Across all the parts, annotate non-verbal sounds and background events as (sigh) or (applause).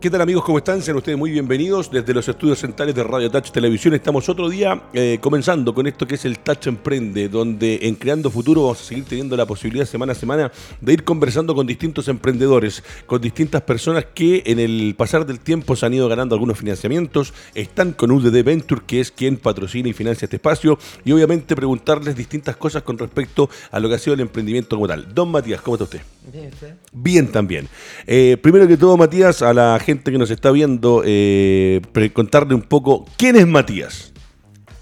¿Qué tal amigos? ¿Cómo están? Sean ustedes muy bienvenidos desde los estudios centrales de Radio Touch Televisión. Estamos otro día eh, comenzando con esto que es el Touch Emprende, donde en Creando Futuro vamos a seguir teniendo la posibilidad semana a semana de ir conversando con distintos emprendedores, con distintas personas que en el pasar del tiempo se han ido ganando algunos financiamientos, están con UDD Venture, que es quien patrocina y financia este espacio, y obviamente preguntarles distintas cosas con respecto a lo que ha sido el emprendimiento como tal. Don Matías, ¿cómo está usted? Bien, ¿usted? Bien también. Eh, primero que todo, Matías, a la gente que nos está viendo, eh, contarle un poco quién es Matías.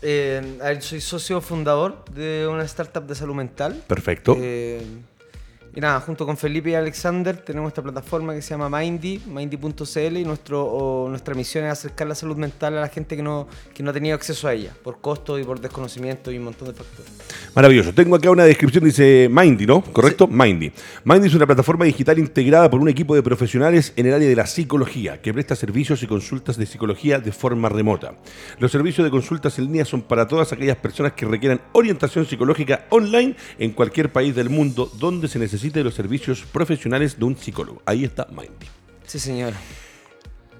Eh, soy socio fundador de una startup de salud mental. Perfecto. Eh, y nada, junto con Felipe y Alexander tenemos esta plataforma que se llama Mindy, mindy.cl y nuestro, nuestra misión es acercar la salud mental a la gente que no, que no ha tenido acceso a ella, por costo y por desconocimiento y un montón de factores. Maravilloso. Tengo acá una descripción, dice Mindy, ¿no? ¿Correcto? Mindy. Mindy es una plataforma digital integrada por un equipo de profesionales en el área de la psicología, que presta servicios y consultas de psicología de forma remota. Los servicios de consultas en línea son para todas aquellas personas que requieran orientación psicológica online en cualquier país del mundo donde se necesite de los servicios profesionales de un psicólogo. Ahí está Mindy. Sí, señor.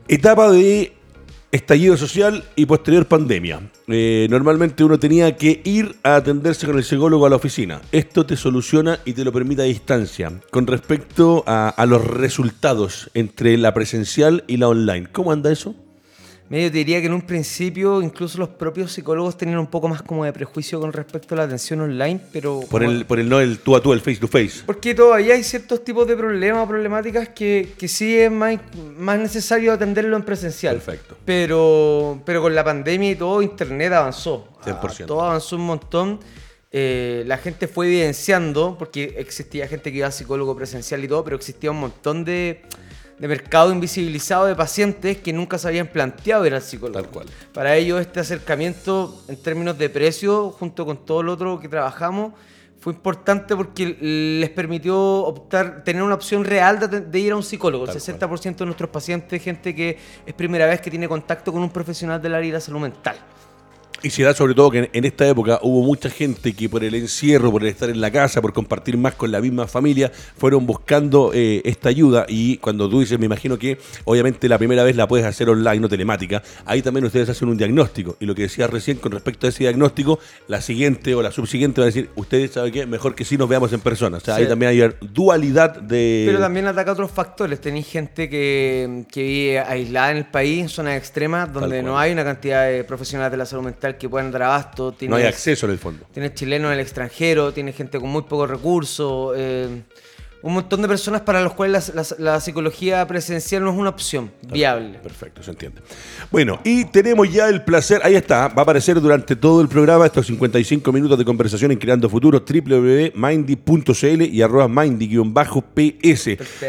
Etapa de estallido social y posterior pandemia. Eh, normalmente uno tenía que ir a atenderse con el psicólogo a la oficina. Esto te soluciona y te lo permite a distancia. Con respecto a, a los resultados entre la presencial y la online, ¿cómo anda eso? Medio te diría que en un principio incluso los propios psicólogos tenían un poco más como de prejuicio con respecto a la atención online, pero... Por el, por el no el tú a tú, el face to face. Porque todavía hay ciertos tipos de problemas o problemáticas que, que sí es más, más necesario atenderlo en presencial. Perfecto. Pero, pero con la pandemia y todo, Internet avanzó. 100%. todo avanzó un montón. Eh, la gente fue evidenciando, porque existía gente que iba a psicólogo presencial y todo, pero existía un montón de de mercado invisibilizado de pacientes que nunca se habían planteado ir al psicólogo. Tal cual. Para ellos este acercamiento en términos de precio, junto con todo lo otro que trabajamos, fue importante porque les permitió optar, tener una opción real de, ir a un psicólogo. el 60% de nuestros pacientes es gente que es primera vez que tiene contacto con un profesional del área de la salud mental. Y se da sobre todo que en esta época hubo mucha gente que por el encierro, por el estar en la casa, por compartir más con la misma familia, fueron buscando eh, esta ayuda. Y cuando tú dices, me imagino que obviamente la primera vez la puedes hacer online, no telemática, ahí también ustedes hacen un diagnóstico. Y lo que decías recién con respecto a ese diagnóstico, la siguiente o la subsiguiente va a decir, ustedes saben qué, mejor que sí nos veamos en persona. O sea, ahí también hay dualidad de... Pero también ataca otros factores. Tenéis gente que, que vive aislada en el país, en zonas extremas, donde no hay una cantidad de profesionales de la salud mental que puedan dar abasto. no hay acceso en el fondo. Tienes chilenos en el extranjero, tienes gente con muy pocos recursos. Eh, un montón de personas para los cuales la, psicología presencial no es una opción viable. Perfecto, se entiende. Bueno, y tenemos ya el placer, ahí está, va a aparecer durante todo el programa estos 55 minutos de conversación en Creando Futuro, www.mindy.cl y arroba mindy-ps,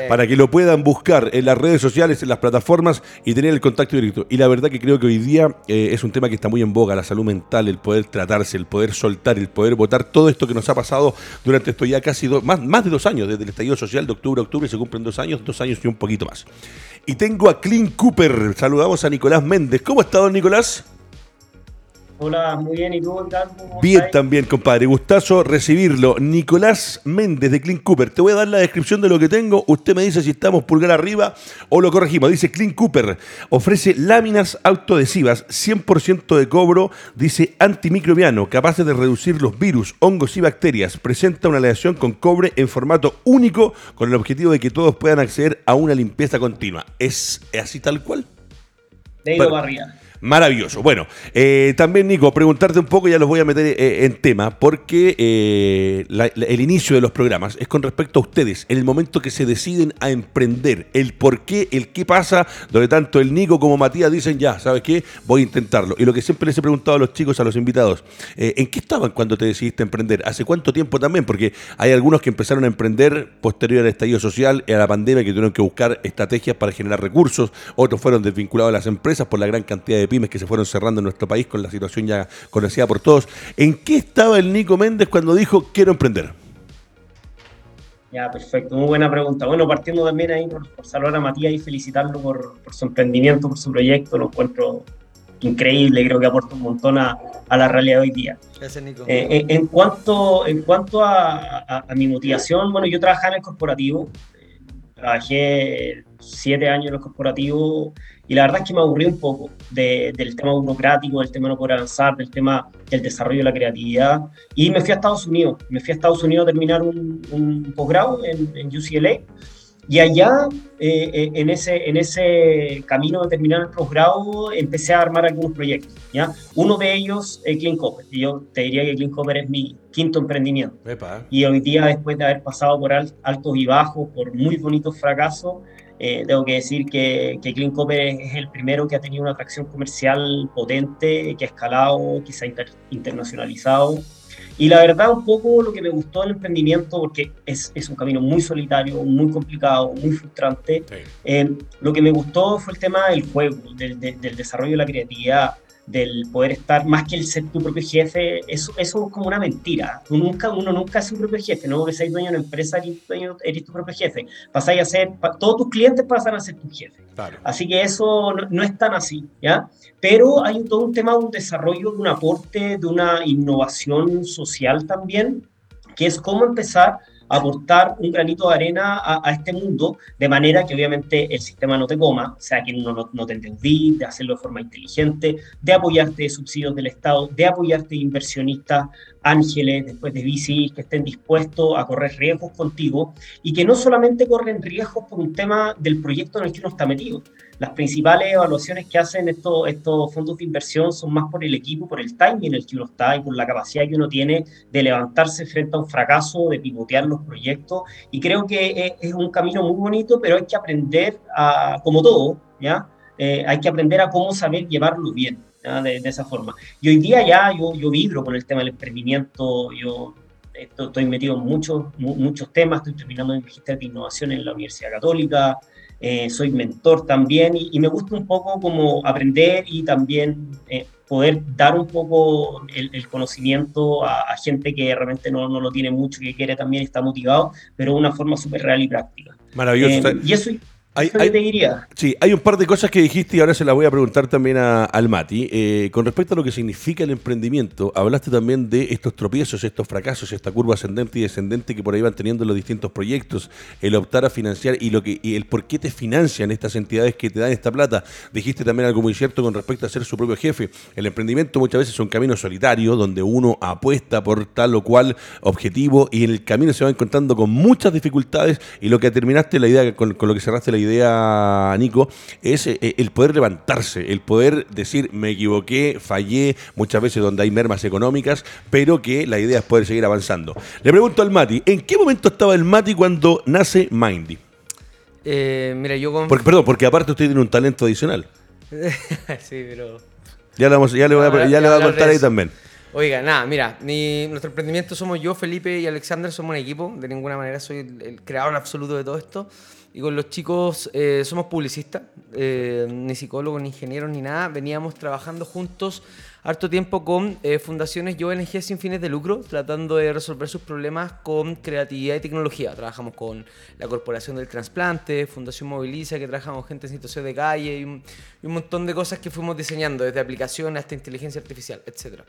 para que lo puedan buscar en las redes sociales, en las plataformas y tener el contacto directo. Y la verdad que creo que hoy día eh, es un tema que está muy en boga, la salud mental, el poder tratarse, el poder soltar, el poder votar todo esto que nos ha pasado durante esto ya casi dos, más, más de dos años desde el social de octubre a octubre, se cumplen dos años, dos años y un poquito más. Y tengo a Clint Cooper. Saludamos a Nicolás Méndez. ¿Cómo está, don Nicolás? Hola, muy bien. ¿Y tú, Bien también, compadre. Gustazo recibirlo. Nicolás Méndez de Clean Cooper. Te voy a dar la descripción de lo que tengo. Usted me dice si estamos pulgar arriba o lo corregimos. Dice Clean Cooper. Ofrece láminas autoadhesivas, 100% de cobro. Dice antimicrobiano, capaces de reducir los virus, hongos y bacterias. Presenta una aleación con cobre en formato único con el objetivo de que todos puedan acceder a una limpieza continua. ¿Es así tal cual? De Barría. Maravilloso. Bueno, eh, también Nico, preguntarte un poco, ya los voy a meter eh, en tema, porque eh, el inicio de los programas es con respecto a ustedes, el momento que se deciden a emprender, el por qué, el qué pasa, donde tanto el Nico como Matías dicen, ya, ¿sabes qué? Voy a intentarlo. Y lo que siempre les he preguntado a los chicos, a los invitados, ¿en qué estaban cuando te decidiste emprender? ¿Hace cuánto tiempo también? Porque hay algunos que empezaron a emprender posterior al estallido social, a la pandemia, que tuvieron que buscar estrategias para generar recursos, otros fueron desvinculados a las empresas por la gran cantidad de pymes que se fueron cerrando en nuestro país con la situación ya conocida por todos. ¿En qué estaba el Nico Méndez cuando dijo quiero emprender? Ya, perfecto, muy buena pregunta. Bueno, partiendo también ahí por, saludar a Matías y felicitarlo por, su emprendimiento, por su proyecto, lo encuentro increíble, creo que aporta un montón a, la realidad de hoy día. Gracias, Nico. Eh, en, cuanto, en cuanto a, mi motivación, bueno, yo trabajaba en el corporativo, trabajé siete años en los corporativos y la verdad es que me aburrí un poco del tema burocrático, del tema no poder avanzar, del tema del desarrollo de la creatividad. Y me fui a Estados Unidos. Me fui a Estados Unidos a terminar un, posgrado en, UCLA. Y allá, eh, eh, en, ese, en ese camino de terminar el posgrado, empecé a armar algunos proyectos. ¿ya? Uno de ellos es Clean Copper. Y yo te diría que Clean Copper es mi quinto emprendimiento. Y hoy día, después de haber pasado por altos y bajos, por muy bonitos fracasos, eh, tengo que decir que, que Clean Copper es, el primero que ha tenido una atracción comercial potente, que ha escalado, que se ha internacionalizado. Y la verdad, un poco lo que me gustó del emprendimiento, porque es, es un camino muy solitario, muy complicado, muy frustrante, eh, lo que me gustó fue el tema del juego, del, del desarrollo de la creatividad del poder estar más que el ser tu propio jefe, eso, eso es como una mentira. Tú nunca, uno nunca es su propio jefe, no que seas dueño de una empresa, eres, tu propio jefe. Pasáis a ser, todos tus clientes pasan a ser tu jefe. Así que eso no, es tan así, ¿ya? Pero hay todo un tema de un desarrollo, de un aporte, de una innovación social también, que es cómo empezar aportar un granito de arena a, este mundo, de manera que obviamente el sistema no te coma, o sea, que uno no, no te endeudí, de hacerlo de forma inteligente, de apoyarte de subsidios del Estado, de apoyarte de inversionistas ángeles, después de VCs que estén dispuestos a correr riesgos contigo y que no solamente corren riesgos por un tema del proyecto en el que uno está metido. Las principales evaluaciones que hacen estos, estos fondos de inversión son más por el equipo, por el timing en el que uno está y por la capacidad que uno tiene de levantarse frente a un fracaso, de pivotear los proyectos. Y creo que es, un camino muy bonito, pero hay que aprender a, como todo, ¿ya? Eh, hay que aprender a cómo saber llevarlo bien de, esa forma. Y hoy día ya yo, yo vibro con el tema del emprendimiento, yo estoy, metido en muchos, muchos temas, estoy terminando en magisterio de innovación en la Universidad Católica, eh, soy mentor también y, me gusta un poco como aprender y también eh, poder dar un poco el, conocimiento a, gente que realmente no, no, lo tiene mucho, que quiere también, está motivado, pero de una forma súper real y práctica. Maravilloso. Eh, y eso, hay, Sí, hay un par de cosas que dijiste y ahora se las voy a preguntar también a, al Mati. Eh, con respecto a lo que significa el emprendimiento, hablaste también de estos tropiezos, estos fracasos, esta curva ascendente y descendente que por ahí van teniendo los distintos proyectos, el optar a financiar y, lo que, y el por qué te financian estas entidades que te dan esta plata. Dijiste también algo muy cierto con respecto a ser su propio jefe. El emprendimiento muchas veces es un camino solitario donde uno apuesta por tal o cual objetivo y en el camino se va encontrando con muchas dificultades y lo que terminaste la idea, con, con lo que cerraste la idea, Nico, es eh, el poder levantarse, el poder decir, me equivoqué, fallé, muchas veces donde hay mermas económicas, pero que la idea es poder seguir avanzando. Le pregunto al Mati, ¿en qué momento estaba el Mati cuando nace Mindy? Eh, mira, yo con... perdón, porque aparte usted tiene un talento adicional. (laughs) sí, pero... Ya, le, vamos, ya le voy a, ya le voy a contar ahí también. Oiga, nada, mira, nuestro emprendimiento somos yo, Felipe y Alexander, somos un equipo, de ninguna manera soy el creador absoluto de todo esto. Y con los chicos eh, somos publicistas, eh, ni psicólogos, ni ingenieros, ni nada. Veníamos trabajando juntos harto tiempo con eh, fundaciones y ONG sin fines de lucro, tratando de resolver sus problemas con creatividad y tecnología. Trabajamos con la Corporación del Transplante, Fundación Moviliza, que trabajamos gente en situación de calle y un, y un montón de cosas que fuimos diseñando, desde aplicaciones hasta inteligencia artificial, etcétera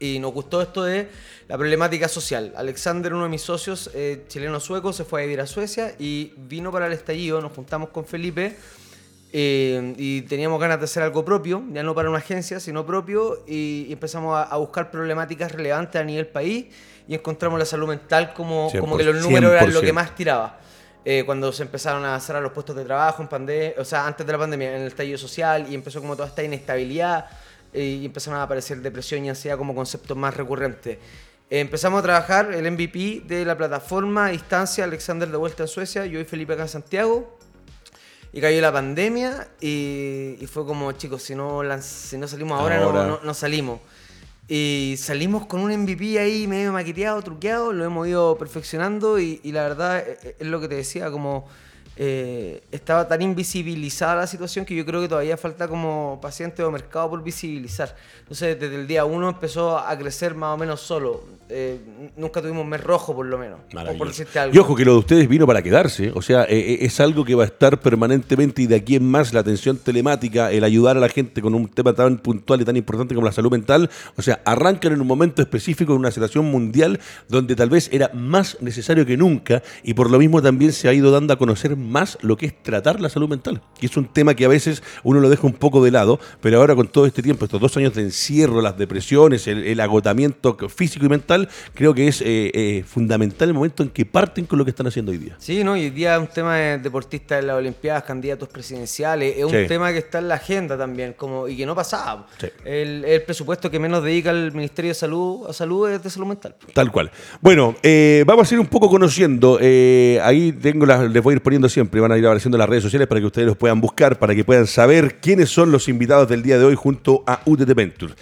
y nos gustó esto de la problemática social. Alexander, uno de mis socios, eh, chileno-sueco, se fue a vivir a Suecia y vino para el estallido, nos juntamos con Felipe eh, y teníamos ganas de hacer algo propio, ya no para una agencia, sino propio, y, empezamos a, buscar problemáticas relevantes a nivel país y encontramos la salud mental como, como que los números eran lo que más tiraba. Eh, cuando se empezaron a cerrar los puestos de trabajo en pandemia, o sea, antes de la pandemia, en el estallido social y empezó como toda esta inestabilidad y empezaron a aparecer depresión y ansiedad como conceptos más recurrentes. empezamos a trabajar el MVP de la plataforma a distancia, Alexander de vuelta en Suecia, yo y Felipe acá en Santiago. Y cayó la pandemia y, fue como, chicos, si no, si no salimos ahora, No, no, salimos. Y salimos con un MVP ahí medio maqueteado, truqueado, lo hemos ido perfeccionando y, y la verdad e, e, es, lo que te decía, como eh, estaba tan invisibilizada la situación que yo creo que todavía falta como paciente o mercado por visibilizar. Entonces, desde el día uno empezó a crecer más o menos solo. Eh, nunca tuvimos mes rojo, por lo menos. Y ojo, que lo de ustedes vino para quedarse. O sea, eh, es algo que va a estar permanentemente y de aquí en más la atención telemática, el ayudar a la gente con un tema tan puntual y tan importante como la salud mental. O sea, arrancan en un momento específico en una situación mundial donde tal vez era más necesario que nunca y por lo mismo también se ha ido dando a conocer aún más lo que es tratar la salud mental, que es un tema que a veces uno lo deja un poco de lado, pero ahora con todo este tiempo, estos dos años de encierro, las depresiones, el, agotamiento físico y mental, creo que es eh, eh, fundamental el momento en que parten con lo que están haciendo hoy día. Sí, ¿no? hoy día es un tema de deportistas de las Olimpiadas, candidatos presidenciales, es un tema que está en la agenda también, como y que no pasaba. El, el, presupuesto que menos dedica el Ministerio de Salud a salud es de salud mental. Tal cual. Bueno, eh, vamos a ir un poco conociendo, ahí tengo las, les voy a ir poniendo siempre, van a ir apareciendo las redes sociales para que ustedes los puedan buscar, para que puedan saber quiénes son los invitados del día de hoy junto a UTT Venture.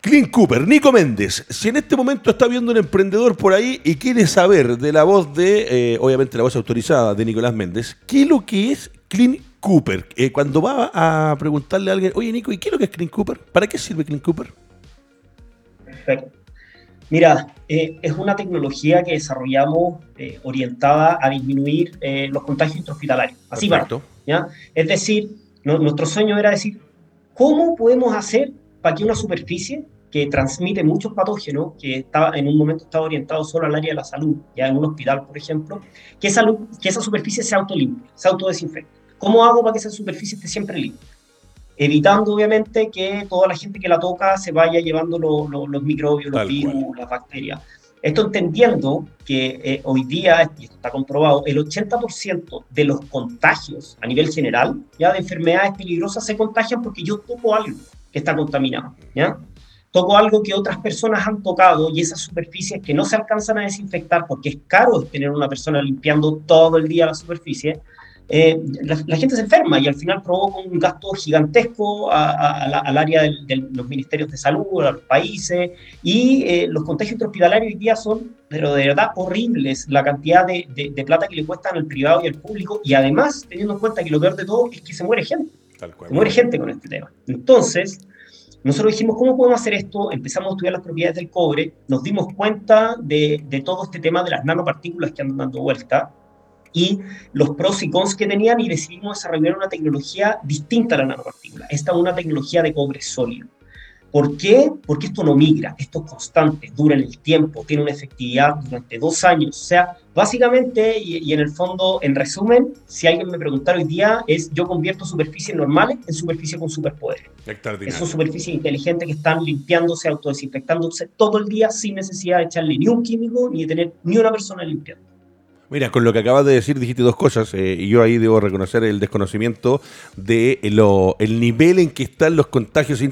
Clint Cooper, Nico Méndez, si en este momento está viendo un emprendedor por ahí y quiere saber de la voz de, eh, obviamente la voz autorizada de Nicolás Méndez, ¿qué es lo que es Clint Cooper? Eh, cuando va a preguntarle a alguien, oye Nico, ¿y qué es lo que es Clint Cooper? ¿Para qué sirve Clint Cooper? Perfecto. Mira, eh, es una tecnología que desarrollamos orientada a disminuir los contagios intrahospitalarios. Así va. ¿ya? Es decir, nuestro sueño era decir, ¿cómo podemos hacer para que una superficie que transmite muchos patógenos, que estaba, en un momento estaba orientado solo al área de la salud, ya en un hospital, por ejemplo, que esa, que esa superficie se autolimpie, se autodesinfecte. ¿Cómo hago para que esa superficie esté siempre limpia? Evitando, obviamente, que toda la gente que la toca se vaya llevando los microbios, los virus, las bacterias. Esto entendiendo que eh, hoy día, y esto está comprobado, el 80% de los contagios a nivel general, ya de enfermedades peligrosas, se contagian porque yo toco algo que está contaminado, ¿ya? Toco algo que otras personas han tocado y esas superficies que no se alcanzan a desinfectar porque es caro tener una persona limpiando todo el día la superficie, eh, la, gente se enferma y al final provoca un gasto gigantesco al área de los ministerios de salud, a los países, y eh, los contagios intrahospitalarios hoy día son, pero de verdad, horribles, la cantidad de, de, plata que le cuestan al privado y al público, y además teniendo en cuenta que lo peor de todo es que se muere gente. Se muere gente con este tema. Entonces, nosotros dijimos, ¿cómo podemos hacer esto? Empezamos a estudiar las propiedades del cobre, nos dimos cuenta de, de todo este tema de las nanopartículas que andan dando vuelta y los pros y cons que tenían y decidimos desarrollar una tecnología distinta a la nanopartícula. Esta es una tecnología de cobre sólido. ¿Por qué? Porque esto no migra, esto es constante, dura en el tiempo, tiene una efectividad durante dos años. O sea, básicamente, y, en el fondo, en resumen, si alguien me preguntara hoy día, es yo convierto superficies normales en superficies con superpoderes. Son superficies inteligentes que están limpiándose, autodesinfectándose todo el día sin necesidad de echarle ni un químico ni de tener ni una persona limpiando. Mira, con lo que acabas de decir dijiste dos cosas eh, y yo ahí debo reconocer el desconocimiento de lo, el nivel en que están los contagios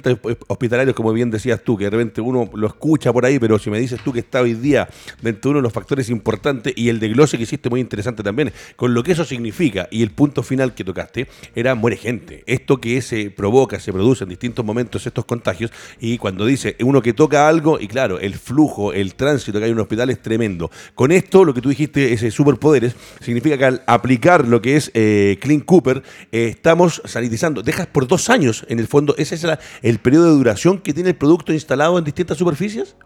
hospitalarios, como bien decías tú, que de repente uno lo escucha por ahí, pero si me dices tú que está hoy día dentro de uno de los factores importantes y el desglose que hiciste muy interesante también, con lo que eso significa y el punto final que tocaste, era muere gente. Esto que se provoca, se produce en distintos momentos estos contagios y cuando dice uno que toca algo y claro, el flujo, el tránsito que hay en un hospital es tremendo. Con esto, lo que tú dijiste, ese súper poderes significa que al aplicar lo que es eh, Clean Cooper, eh, estamos sanitizando. Dejas por dos años, en el fondo, ¿ese es el periodo de duración que tiene el producto instalado en distintas superficies?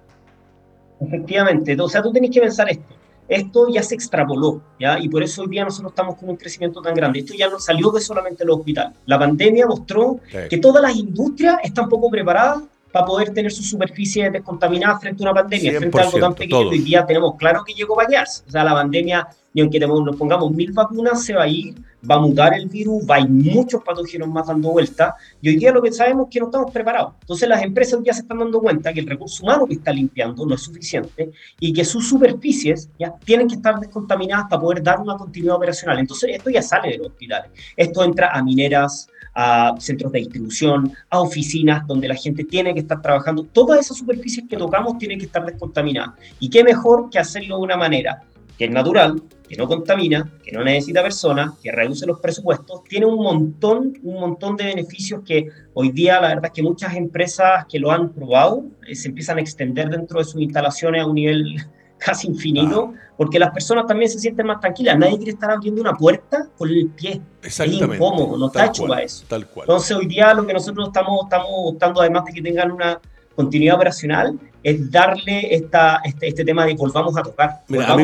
Efectivamente, o sea, tú tenés que pensar esto. Esto ya se extrapoló, ¿ya? Y por eso hoy día nosotros estamos con un crecimiento tan grande. Esto ya no salió de solamente los hospitales. La pandemia mostró que todas las industrias están poco preparadas para poder tener su superficie descontaminada frente a una pandemia, frente a algo tan pequeño. Hoy día tenemos claro que llegó para allá. O sea, la pandemia y aunque nos pongamos mil vacunas, se va a ir, va a mutar el virus, va a ir muchos patógenos más dando vuelta, y hoy día lo que sabemos es que no estamos preparados. Entonces las empresas ya se están dando cuenta que el recurso humano que está limpiando no es suficiente y que sus superficies ya tienen que estar descontaminadas para poder dar una continuidad operacional. Entonces esto ya sale de los hospitales. Esto entra a mineras, a centros de distribución, a oficinas donde la gente tiene que estar trabajando. Todas esas superficies que tocamos tienen que estar descontaminadas. ¿Y qué mejor que hacerlo de una manera que es natural, que no contamina, que no necesita personas, que reduce los presupuestos, tiene un montón, un montón de beneficios que hoy día la verdad es que muchas empresas que lo han probado eh, se empiezan a extender dentro de sus instalaciones a un nivel casi infinito, ah. porque las personas también se sienten más tranquilas. Nadie quiere estar abriendo una puerta con el pie. Es incómodo, no está hecho para eso. Entonces hoy día lo que nosotros estamos, estamos optando, además de que tengan una continuidad operacional, es darle esta, este, este tema de volvamos a tocar.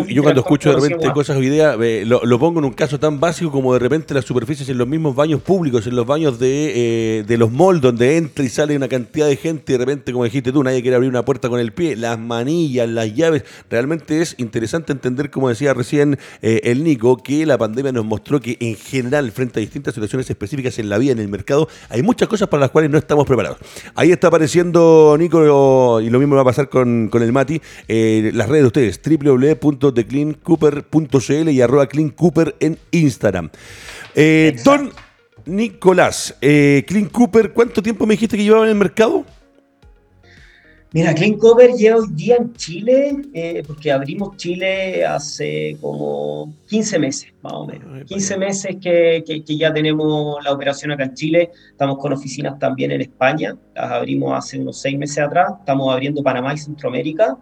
yo cuando escucho de repente cosas día, eh, lo, pongo en un caso tan básico como de repente las superficies en los mismos baños públicos, en los baños de, eh, de los malls, donde entra y sale una cantidad de gente y de repente, como dijiste tú, nadie quiere abrir una puerta con el pie, las manillas, las llaves. Realmente es interesante entender, como decía recién eh, el Nico, que la pandemia nos mostró que en general, frente a distintas situaciones específicas en la vida, en el mercado, hay muchas cosas para las cuales no estamos preparados. Ahí está apareciendo Nico y lo mismo va a pasar con, el Mati, eh, las redes de ustedes, www.thecleancooper.cl y arroba cleancooper en Instagram. Eh, don Nicolás, eh, Clean Cooper, ¿cuánto tiempo me dijiste que llevaba en el mercado? Mira, Clean Cooper lleva hoy día en Chile, eh, porque abrimos Chile hace como 15 meses, más o menos. 15 meses que, que, ya tenemos la operación acá en Chile. Estamos con oficinas también en España. Las abrimos hace unos 6 meses atrás. Estamos abriendo Panamá y Centroamérica.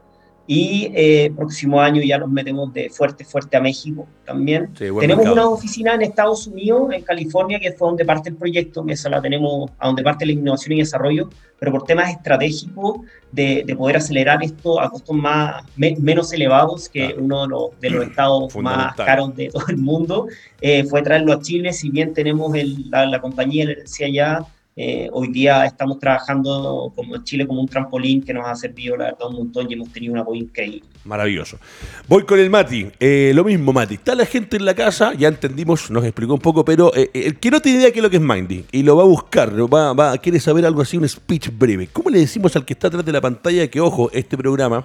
Y eh, próximo año ya nos metemos de fuerte, fuerte a México también. tenemos una oficina en Estados Unidos, en California, que fue donde parte el proyecto, esa la tenemos, a donde parte la innovación y desarrollo, pero por temas estratégicos de, de poder acelerar esto a costos más, menos elevados que uno de los, de los estados (clears throat) más caros de todo el mundo, eh, fue traerlo a Chile, si bien tenemos el, la, la compañía, decía ya, eh, hoy día estamos trabajando como Chile como un trampolín que nos ha servido, la verdad, un montón y hemos tenido un apoyo increíble. Maravilloso. Voy con el Mati. Eh, lo mismo, Mati. Está la gente en la casa, ya entendimos, nos explicó un poco, pero eh, el que no tiene idea qué es lo que es Mindy y lo va a buscar, va, va, quiere saber algo así, un speech breve. ¿Cómo le decimos al que está atrás de la pantalla que, ojo, este programa,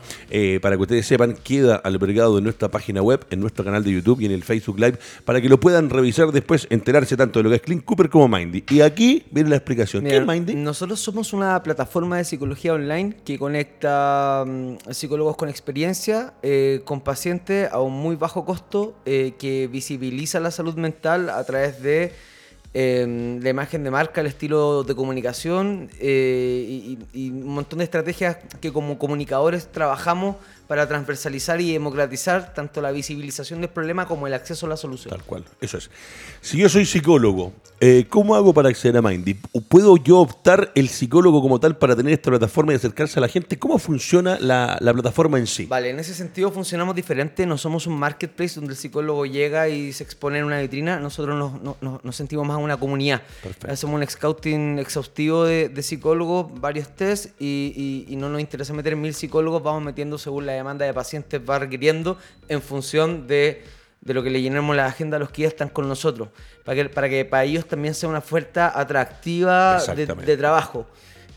para que ustedes sepan, queda albergado en nuestra página web, en nuestro canal de YouTube y en el Facebook Live, para que lo puedan revisar después, enterarse tanto de lo que es Clean Cooper como Mindy. Y aquí viene la explicación nosotros somos una plataforma de psicología online que conecta mm, psicólogos con experiencia eh, con pacientes a un muy bajo costo eh, que visibiliza la salud mental a través de em, la imagen de marca, el estilo de comunicación eh, y, un montón de estrategias que como comunicadores trabajamos para transversalizar y democratizar tanto la visibilización del problema como el acceso a la solución. Tal cual, eso es. Si yo soy psicólogo, eh, ¿cómo hago para acceder a Mindy? ¿Puedo yo optar el psicólogo como tal para tener esta plataforma y acercarse a la gente? ¿Cómo funciona la, plataforma en sí? Vale, en ese sentido funcionamos diferente. No somos un marketplace donde el psicólogo llega y se expone en una vitrina. Nosotros nos, sentimos más una comunidad. Hacemos un scouting exhaustivo de, psicólogos, varios tests y, y no nos interesa meter mil psicólogos, vamos metiendo según la demanda de pacientes va requiriendo en función de, lo que le llenemos la agenda a los que ya están con nosotros, para que para, que para ellos también sea una oferta atractiva de, trabajo.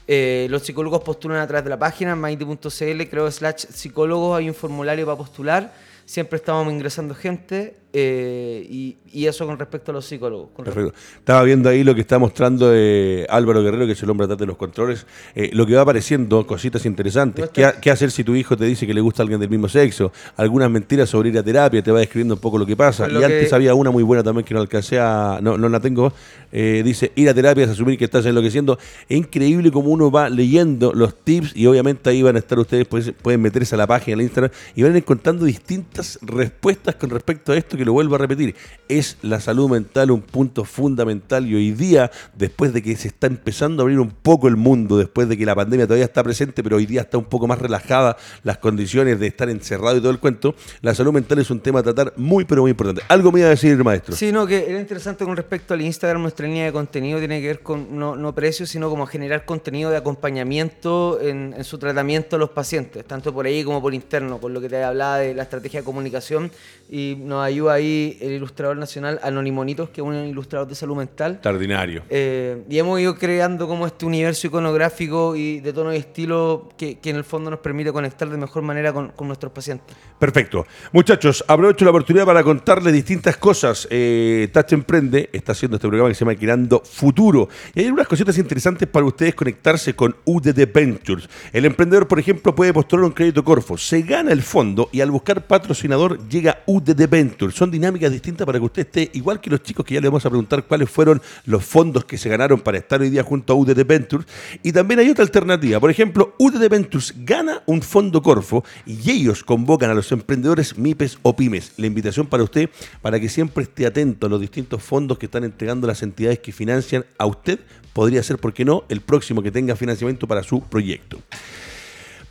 Eh, los psicólogos postulan a través de la página mighty.cl, creo slash psicólogos, hay un formulario para postular siempre estábamos ingresando gente eh, y, eso con respecto a los psicólogos. Perfecto. Estaba viendo ahí lo que está mostrando eh, Álvaro Guerrero, que es el hombre atrás de los controles, eh, lo que va apareciendo, cositas interesantes. ¿Qué, hacer si tu hijo te dice que le gusta a alguien del mismo sexo? Algunas mentiras sobre ir a terapia, te va describiendo un poco lo que pasa. y antes había una muy buena también que no alcancé a... No, no la tengo. dice, ir a terapia es asumir que estás enloqueciendo. Es increíble como uno va leyendo los tips y obviamente ahí van a estar ustedes, pues, pueden meterse a la página, al Instagram, y van encontrando distintas respuestas con respecto a esto que lo vuelvo a repetir. Es la salud mental un punto fundamental y hoy día, después de que se está empezando a abrir un poco el mundo, después de que la pandemia todavía está presente, pero hoy día está un poco más relajada las condiciones de estar encerrado y todo el cuento, la salud mental es un tema a tratar muy, pero muy importante. ¿Algo me iba a decir, maestro? Sí, no, que era interesante con respecto al Instagram, nuestra línea de contenido tiene que ver con no, no precios, sino como generar contenido de acompañamiento en, en su tratamiento a los pacientes, tanto por ahí como por interno, con lo que te hablaba de la estrategia comunicación y nos ayuda ahí el ilustrador nacional Anonimonitos, que es un ilustrador de salud mental. Extraordinario. Eh, y hemos ido creando como este universo iconográfico y de tono y estilo que, en el fondo nos permite conectar de mejor manera con, nuestros pacientes. Perfecto. Muchachos, aprovecho la oportunidad para contarles distintas cosas. Eh, Touch Emprende está haciendo este programa que se llama Creando Futuro. Y hay unas cositas interesantes para ustedes conectarse con UDD Ventures. El emprendedor, por ejemplo, puede postular un crédito Corfo, se gana el fondo y al buscar patrocinadores llega UDD Venture. Son dinámicas distintas para que usted esté, igual que los chicos que ya le vamos a preguntar cuáles fueron los fondos que se ganaron para estar hoy día junto a UDD Ventures. Y también hay otra alternativa. Por ejemplo, UDD Ventures gana un fondo Corfo y ellos convocan a los emprendedores MIPES o PYMES. La invitación para usted para que siempre esté atento a los distintos fondos que están entregando las entidades que financian a usted. Podría ser, ¿por qué no?, el próximo que tenga financiamiento para su proyecto.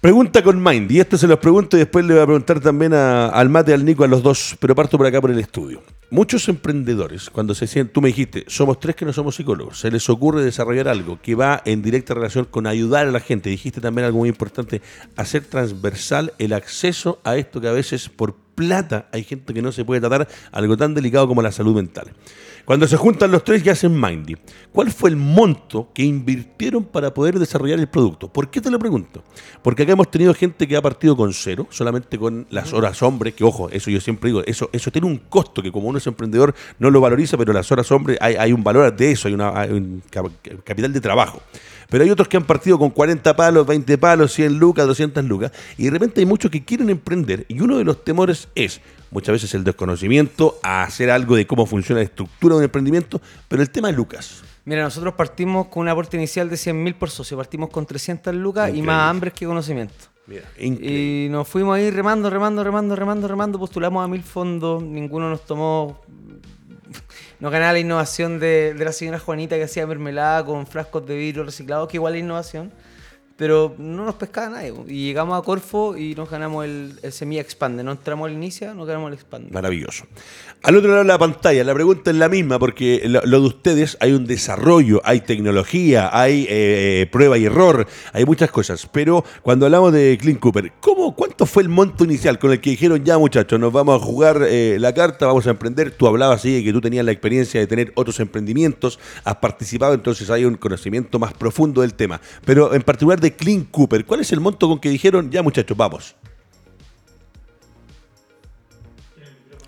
Pregunta con Mind, y esto se los pregunto y después le voy a preguntar también al Mate al Nico, a los dos, pero parto por acá por el estudio. Muchos emprendedores, cuando se sienten, tú me dijiste, somos tres que no somos psicólogos, se les ocurre desarrollar algo que va en directa relación con ayudar a la gente. Dijiste también algo muy importante, hacer transversal el acceso a esto que a veces por plata hay gente que no se puede tratar algo tan delicado como la salud mental. Cuando se juntan los tres y hacen Mindy, ¿cuál fue el monto que invirtieron para poder desarrollar el producto? ¿Por qué te lo pregunto? Porque acá hemos tenido gente que ha partido con cero, solamente con las horas hombre, que ojo, eso yo siempre digo, eso, eso tiene un costo que como uno es emprendedor no lo valoriza, pero las horas hombre hay, hay un valor de eso, hay, una, hay un capital de trabajo. Pero hay otros que han partido con 40 palos, 20 palos, 100 lucas, 200 lucas. Y de repente hay muchos que quieren emprender. Y uno de los temores es muchas veces el desconocimiento a hacer algo de cómo funciona la estructura de un emprendimiento. Pero el tema de lucas. Mira, nosotros partimos con un aporte inicial de 100.000 por socio. Partimos con 300 lucas y más hambre que conocimiento. Mira, y nos fuimos ahí remando, remando, remando, remando, remando. Postulamos a mil fondos. Ninguno nos tomó no ganaba la innovación de, la señora Juanita que hacía mermelada con frascos de vidrio reciclados, que igual es innovación pero no nos pescaba nadie. Y llegamos a Corfo y nos ganamos el, el Semilla Expande. No entramos al inicio, nos ganamos el Expande. Maravilloso. Al otro lado de la pantalla, la pregunta es la misma, porque lo, de ustedes hay un desarrollo, hay tecnología, hay eh, prueba y error, hay muchas cosas. Pero cuando hablamos de Clint Cooper, ¿cómo, ¿cuánto fue el monto inicial con el que dijeron, ya muchachos, nos vamos a jugar eh, la carta, vamos a emprender? Tú hablabas así de que tú tenías la experiencia de tener otros emprendimientos, has participado, entonces hay un conocimiento más profundo del tema. Pero en particular de Clint Cooper. ¿Cuál es el monto con que dijeron, ya muchachos, vamos?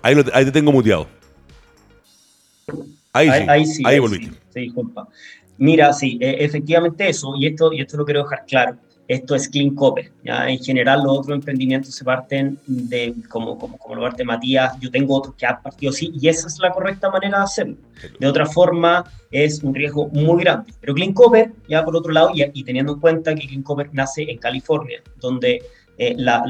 Ahí, te tengo muteado. Ahí, sí, ahí, sí, ahí, disculpa. Mira, sí, e, efectivamente eso, y esto, y esto lo quiero dejar claro, esto es Clean Copper. ¿ya? En general, los otros emprendimientos se parten de, como, como, como lo parte Matías, yo tengo otros que han partido así, y esa es la correcta manera de hacerlo. De otra forma, es un riesgo muy grande. Pero Clean Copper, ya por otro lado, y, teniendo en cuenta que Clean Copper nace en California, donde eh, la,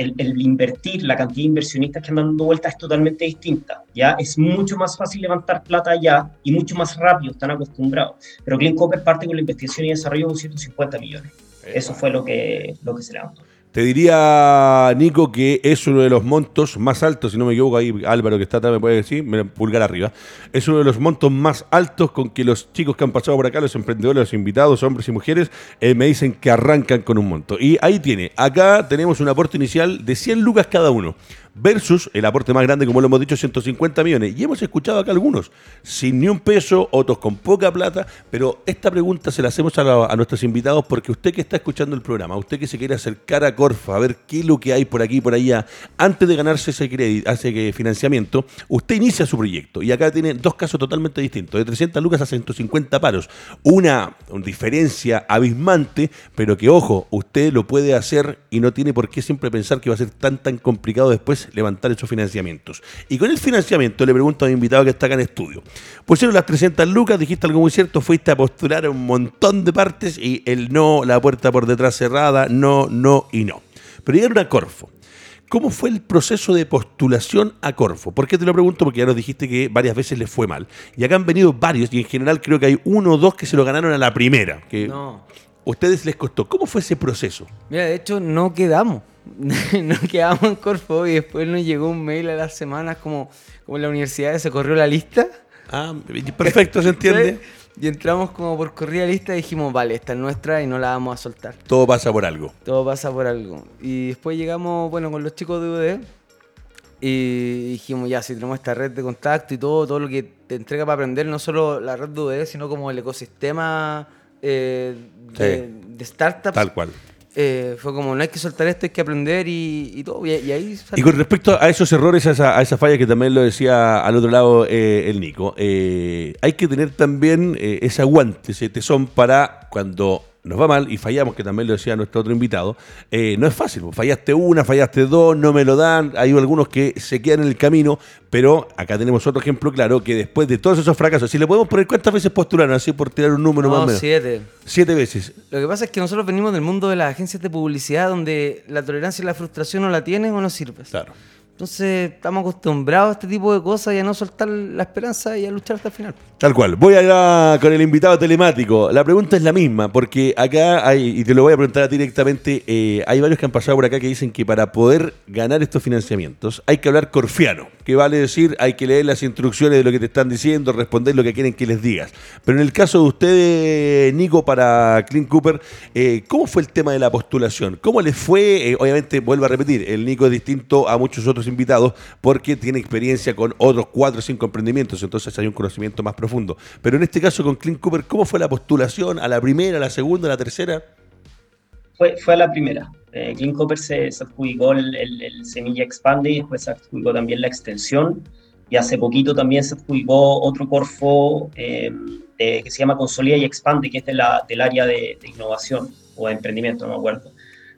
el, el, invertir, la cantidad de inversionistas que andan dando vueltas es totalmente distinta. ¿ya? Es mucho más fácil levantar plata allá y mucho más rápido, están acostumbrados. Pero Clean Copper parte con la investigación y desarrollo de 150 millones. Eso fue lo que, lo que se levantó. Te diría, Nico, que es uno de los montos más altos, si no me equivoco, ahí Álvaro que está atrás me puede decir, pulgar arriba, es uno de los montos más altos con que los chicos que han pasado por acá, los emprendedores, los invitados, hombres y mujeres, eh, me dicen que arrancan con un monto. Y ahí tiene, acá tenemos un aporte inicial de 100 lucas cada uno versus el aporte más grande, como lo hemos dicho, 150 millones. Y hemos escuchado acá algunos, sin ni un peso, otros con poca plata, pero esta pregunta se la hacemos a, nuestros invitados porque usted que está escuchando el programa, usted que se quiere acercar a Corfa, a ver qué es lo que hay por aquí y por allá, antes de ganarse ese crédito, ese financiamiento, usted inicia su proyecto. Y acá tiene dos casos totalmente distintos, de 300 lucas a 150 paros. Una diferencia abismante, pero que ojo, usted lo puede hacer y no tiene por qué siempre pensar que va a ser tan tan complicado después levantar esos financiamientos. Y con el financiamiento le pregunto a mi invitado que está acá en estudio. Pusieron las 300 lucas, dijiste algo muy cierto, fuiste a postular a un montón de partes y el no, la puerta por detrás cerrada, no, no y no. Pero llegaron a Corfo. ¿Cómo fue el proceso de postulación a Corfo? ¿Por qué te lo pregunto? Porque ya nos dijiste que varias veces les fue mal. Y acá han venido varios, y en general creo que hay uno o dos que se lo ganaron a la primera. Que no. ¿Ustedes les costó? ¿Cómo fue ese proceso? Mira, de hecho no quedamos. (laughs) nos quedamos en Corfo y después nos llegó un mail a las semanas como, como la universidad se corrió la lista. Ah, perfecto, se entiende. (laughs) Y entramos como por corrida lista y dijimos, vale, esta es nuestra y no la vamos a soltar. Todo pasa por algo. Todo pasa por algo. Y después llegamos, bueno, con los chicos de UD y dijimos, ya, si tenemos esta red de contacto y todo, todo lo que te entrega para aprender, no solo la red de UD, sino como el ecosistema eh, de, de startups. Tal cual eh, fue como, no hay que soltar esto, hay que aprender y, todo. Y, ahí y con respecto a esos errores, a esa, a esa, falla que también lo decía al otro lado eh, el Nico, eh, hay que tener también ese aguante, ese tesón para cuando nos va mal y fallamos, que también lo decía nuestro otro invitado, eh, no es fácil. Fallaste una, fallaste dos, no me lo dan. Hay algunos que se quedan en el camino, pero acá tenemos otro ejemplo claro que después de todos esos fracasos, si le podemos poner cuántas veces postularon, así por tirar un número más o menos. Siete. Siete veces. Lo que pasa es que nosotros venimos del mundo de las agencias de publicidad donde la tolerancia y la frustración no la tienes o no sirves. Claro. Entonces estamos acostumbrados a este tipo de cosas y a no soltar la esperanza y a luchar hasta el final. Tal cual. Voy allá con el invitado telemático. La pregunta es la misma, porque acá hay, y te lo voy a preguntar directamente, eh, hay varios que han pasado por acá que dicen que para poder ganar estos financiamientos hay que hablar corfiano, que vale decir hay que leer las instrucciones de lo que te están diciendo, responder lo que quieren que les digas. Pero en el caso de ustedes, Nico, para Clint Cooper, eh, ¿cómo fue el tema de la postulación? ¿Cómo les fue? Eh, obviamente, vuelvo a repetir, el Nico es distinto a muchos otros invitados porque tiene experiencia con otros cuatro o cinco emprendimientos, entonces hay un conocimiento más profundo. Pero en este caso con Clint Cooper, ¿cómo fue la postulación? ¿A la primera, a la segunda, a la tercera? Fue, fue la primera. Eh, Clint Cooper se, adjudicó el, Semilla Expande y después se adjudicó también la extensión. Y hace poquito también se adjudicó otro Corfo eh, que se llama Consolida y Expande, que es de la, del área de, innovación o de emprendimiento, no me acuerdo.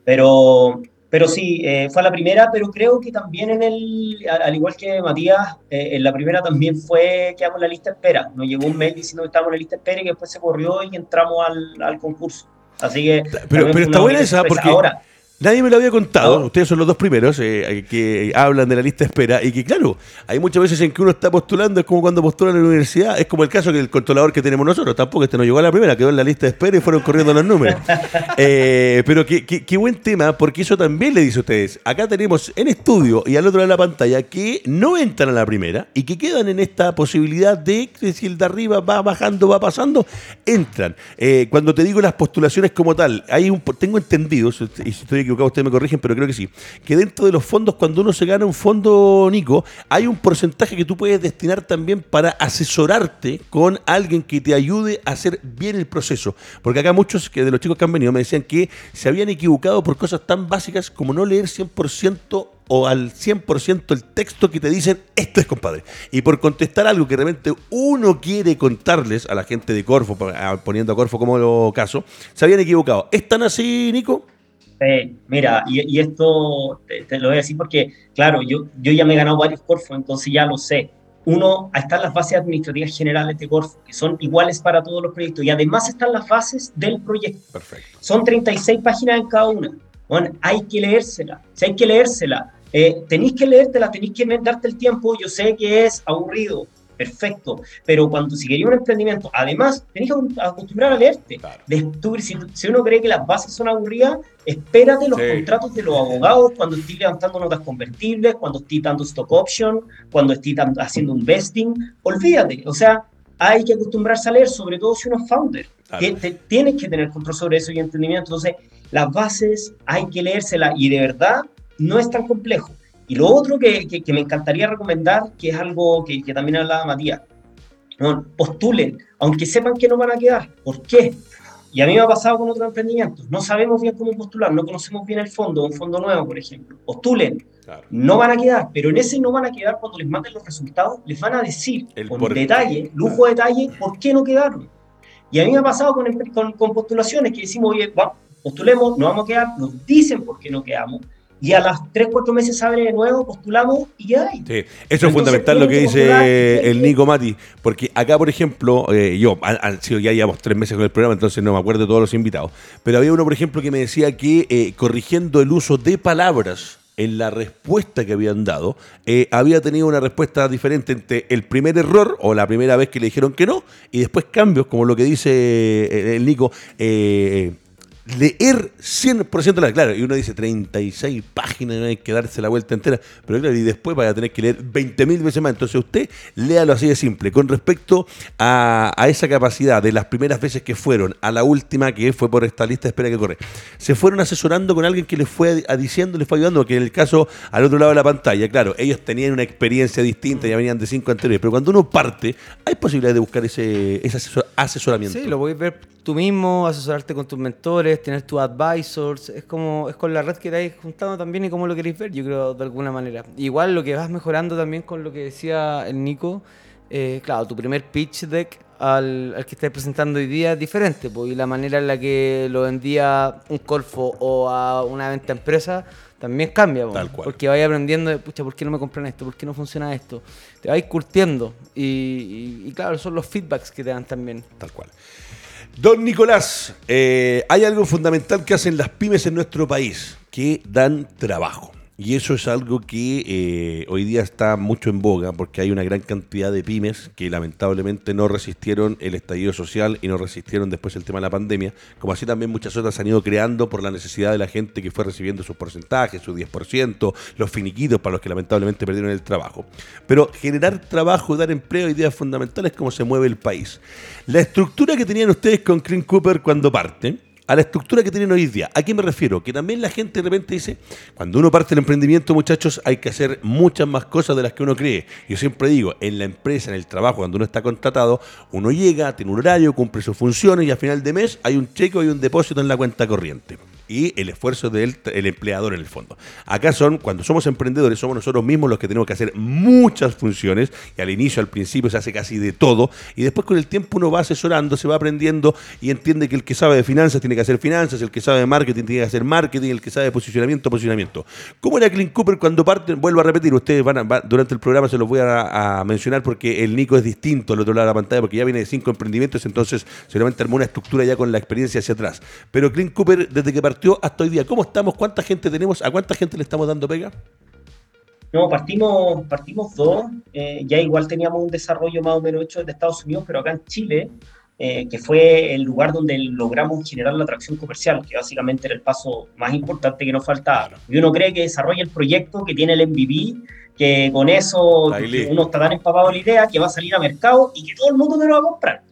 Pero pero sí, eh, fue la primera, pero creo que también en el, al igual que Matías, eh, en la primera también fue quedamos en la lista espera. Nos llegó un mail diciendo que estábamos en la lista de espera y después se corrió y entramos al, al concurso. Así que. Pero, pero está buena esa, porque. Ahora, Nadie me lo había contado, ustedes son los dos primeros eh, que hablan de la lista de espera y que claro, hay muchas veces en que uno está postulando, es como cuando postula en la universidad, es como el caso que el controlador que tenemos nosotros, tampoco este no llegó a la primera, quedó en la lista de espera y fueron corriendo los números. (laughs) Eh, pero qué, qué, buen tema, porque eso también le dice a ustedes, acá tenemos en estudio y al otro lado de la pantalla que no entran a la primera y que quedan en esta posibilidad de que si el de arriba va bajando, va pasando, entran. Eh, cuando te digo las postulaciones como tal, hay un, tengo entendido, y si estoy equivocado ustedes me corrigen, pero creo que sí, que dentro de los fondos, cuando uno se gana un fondo, Nico, hay un porcentaje que tú puedes destinar también para asesorarte con alguien que te ayude a hacer bien el proceso. Porque acá muchos que de los chicos que han venido me decían que se habían equivocado por cosas tan básicas como no leer 100% o al 100% el texto que te dicen, esto es compadre. Y por contestar algo que realmente uno quiere contarles a la gente de Corfo, poniendo a Corfo como caso, se habían equivocado. ¿Es tan así, Nico? Mira, y, esto te, lo voy a decir porque, claro, yo, yo ya me he ganado varios Corfo, entonces ya lo sé. Uno, están las bases administrativas generales de Corfo, que son iguales para todos los proyectos, y además están las bases del proyecto. Perfecto. Son 36 páginas en cada una. Bueno, hay que leérsela, si hay que leérsela. Eh, tenéis que leértela, tenéis que darte el tiempo. Yo sé que es aburrido, perfecto. Pero cuando si quería un emprendimiento, además, tenés que acostumbrar a leerte. si, uno cree que las bases son aburridas, espérate los contratos de los abogados cuando estés levantando notas convertibles, cuando estés dando stock option, cuando estés haciendo un vesting. Olvídate, o sea, hay que acostumbrarse a leer, sobre todo si uno es founder. Que tienes que tener control sobre eso y entendimiento. Entonces, las bases hay que leérselas y de verdad no es tan complejo. Y lo otro que, que, me encantaría recomendar, que es algo que, que también hablaba Matías, postulen, aunque sepan que no van a quedar. ¿Por qué? Y a mí me ha pasado con otros emprendimientos. No sabemos bien cómo postular, no conocemos bien el fondo, un fondo nuevo, por ejemplo. Postulen. No van a quedar, pero en ese no van a quedar cuando les manden los resultados, les van a decir con detalle, lujo de detalle, por qué no quedaron. Y a mí me ha pasado con, con, con postulaciones que decimos, oye, postulemos, no vamos a quedar, nos dicen por qué no quedamos y a las 3, 4 meses abre de nuevo, postulamos y ya hay. Sí, eso es fundamental lo que dice el Nico Mati, porque acá, por ejemplo, eh, yo, han sido ya llevamos tres meses con el programa, entonces no me acuerdo de todos los invitados, pero había uno, por ejemplo, que me decía que eh, corrigiendo el uso de palabras en la respuesta que habían dado, eh, había tenido una respuesta diferente entre el primer error o la primera vez que le dijeron que no, y después cambios, como lo que dice el Nico, eh, leer 100% la claro, y uno dice 36 páginas, no hay que darse la vuelta entera, pero claro, y después vaya a tener que leer 20.000 veces más. Entonces usted léalo así de simple. Con respecto a, esa capacidad de las primeras veces que fueron a la última, que fue por esta lista de espera que corre, se fueron asesorando con alguien que les fue diciendo, les fue ayudando, que en el caso al otro lado de la pantalla, claro, ellos tenían una experiencia distinta, ya venían de cinco anteriores, pero cuando uno parte, hay posibilidad de buscar ese, ese asesoramiento. Sí, lo voy a ver tú mismo, asesorarte con tus mentores, tener tus advisors, es como es con la red que te has juntado también y cómo lo queréis ver, yo creo, de alguna manera. Igual lo que vas mejorando también con lo que decía el Nico, eh, claro, tu primer pitch deck al, al que estás presentando hoy día es diferente, pues, y la manera en la que lo vendía un Corfo o a una venta empresa también cambia, Tal cual. porque vais aprendiendo, de, pucha, ¿por qué no me compran esto? ¿Por qué no funciona esto? Te vais curtiendo y, y claro, son los feedbacks que te dan también. Tal cual. Don Nicolás, eh, hay algo fundamental que hacen las pymes en nuestro país, que dan trabajo. Y eso es algo que eh, hoy día está mucho en boga porque hay una gran cantidad de pymes que lamentablemente no resistieron el estallido social y no resistieron después el tema de la pandemia, como así también muchas otras han ido creando por la necesidad de la gente que fue recibiendo sus porcentajes, su 10%, los finiquitos para los que lamentablemente perdieron el trabajo. Pero generar trabajo, dar empleo, ideas fundamentales como se mueve el país. La estructura que tenían ustedes con Clean Cooper cuando parten, a la estructura que tienen hoy día. ¿A qué me refiero? Que también la gente de repente dice, cuando uno parte el emprendimiento, muchachos, hay que hacer muchas más cosas de las que uno cree. Yo siempre digo, en la empresa, en el trabajo, cuando uno está contratado, uno llega, tiene un horario, cumple sus funciones y a final de mes hay un cheque o hay un depósito en la cuenta corriente y el esfuerzo del el empleador en el fondo. Acá son, cuando somos emprendedores, somos nosotros mismos los que tenemos que hacer muchas funciones y al inicio, al principio se hace casi de todo y después con el tiempo uno va asesorando, se va aprendiendo y entiende que el que sabe de finanzas tiene que hacer finanzas, el que sabe de marketing tiene que hacer marketing, el que sabe de posicionamiento, posicionamiento. ¿Cómo era Clint Cooper cuando parten? Vuelvo a repetir, ustedes van, a, durante el programa se los voy a, a, mencionar porque el Nico es distinto al otro lado de la pantalla porque ya viene de cinco emprendimientos, entonces seguramente armó una estructura ya con la experiencia hacia atrás. Pero Clint Cooper, desde que partió hasta hoy día? ¿Cómo estamos? ¿Cuánta gente tenemos? ¿A cuánta gente le estamos dando pega? No, partimos, partimos dos. Eh, ya igual teníamos un desarrollo más o menos hecho desde Estados Unidos, pero acá en Chile, eh, que fue el lugar donde logramos generar la atracción comercial, que básicamente era el paso más importante que nos faltaba. Y uno cree que desarrolla el proyecto, que tiene el MVP, que con eso uno está tan empapado de la idea que va a salir a mercado y que todo el mundo me lo va a comprar.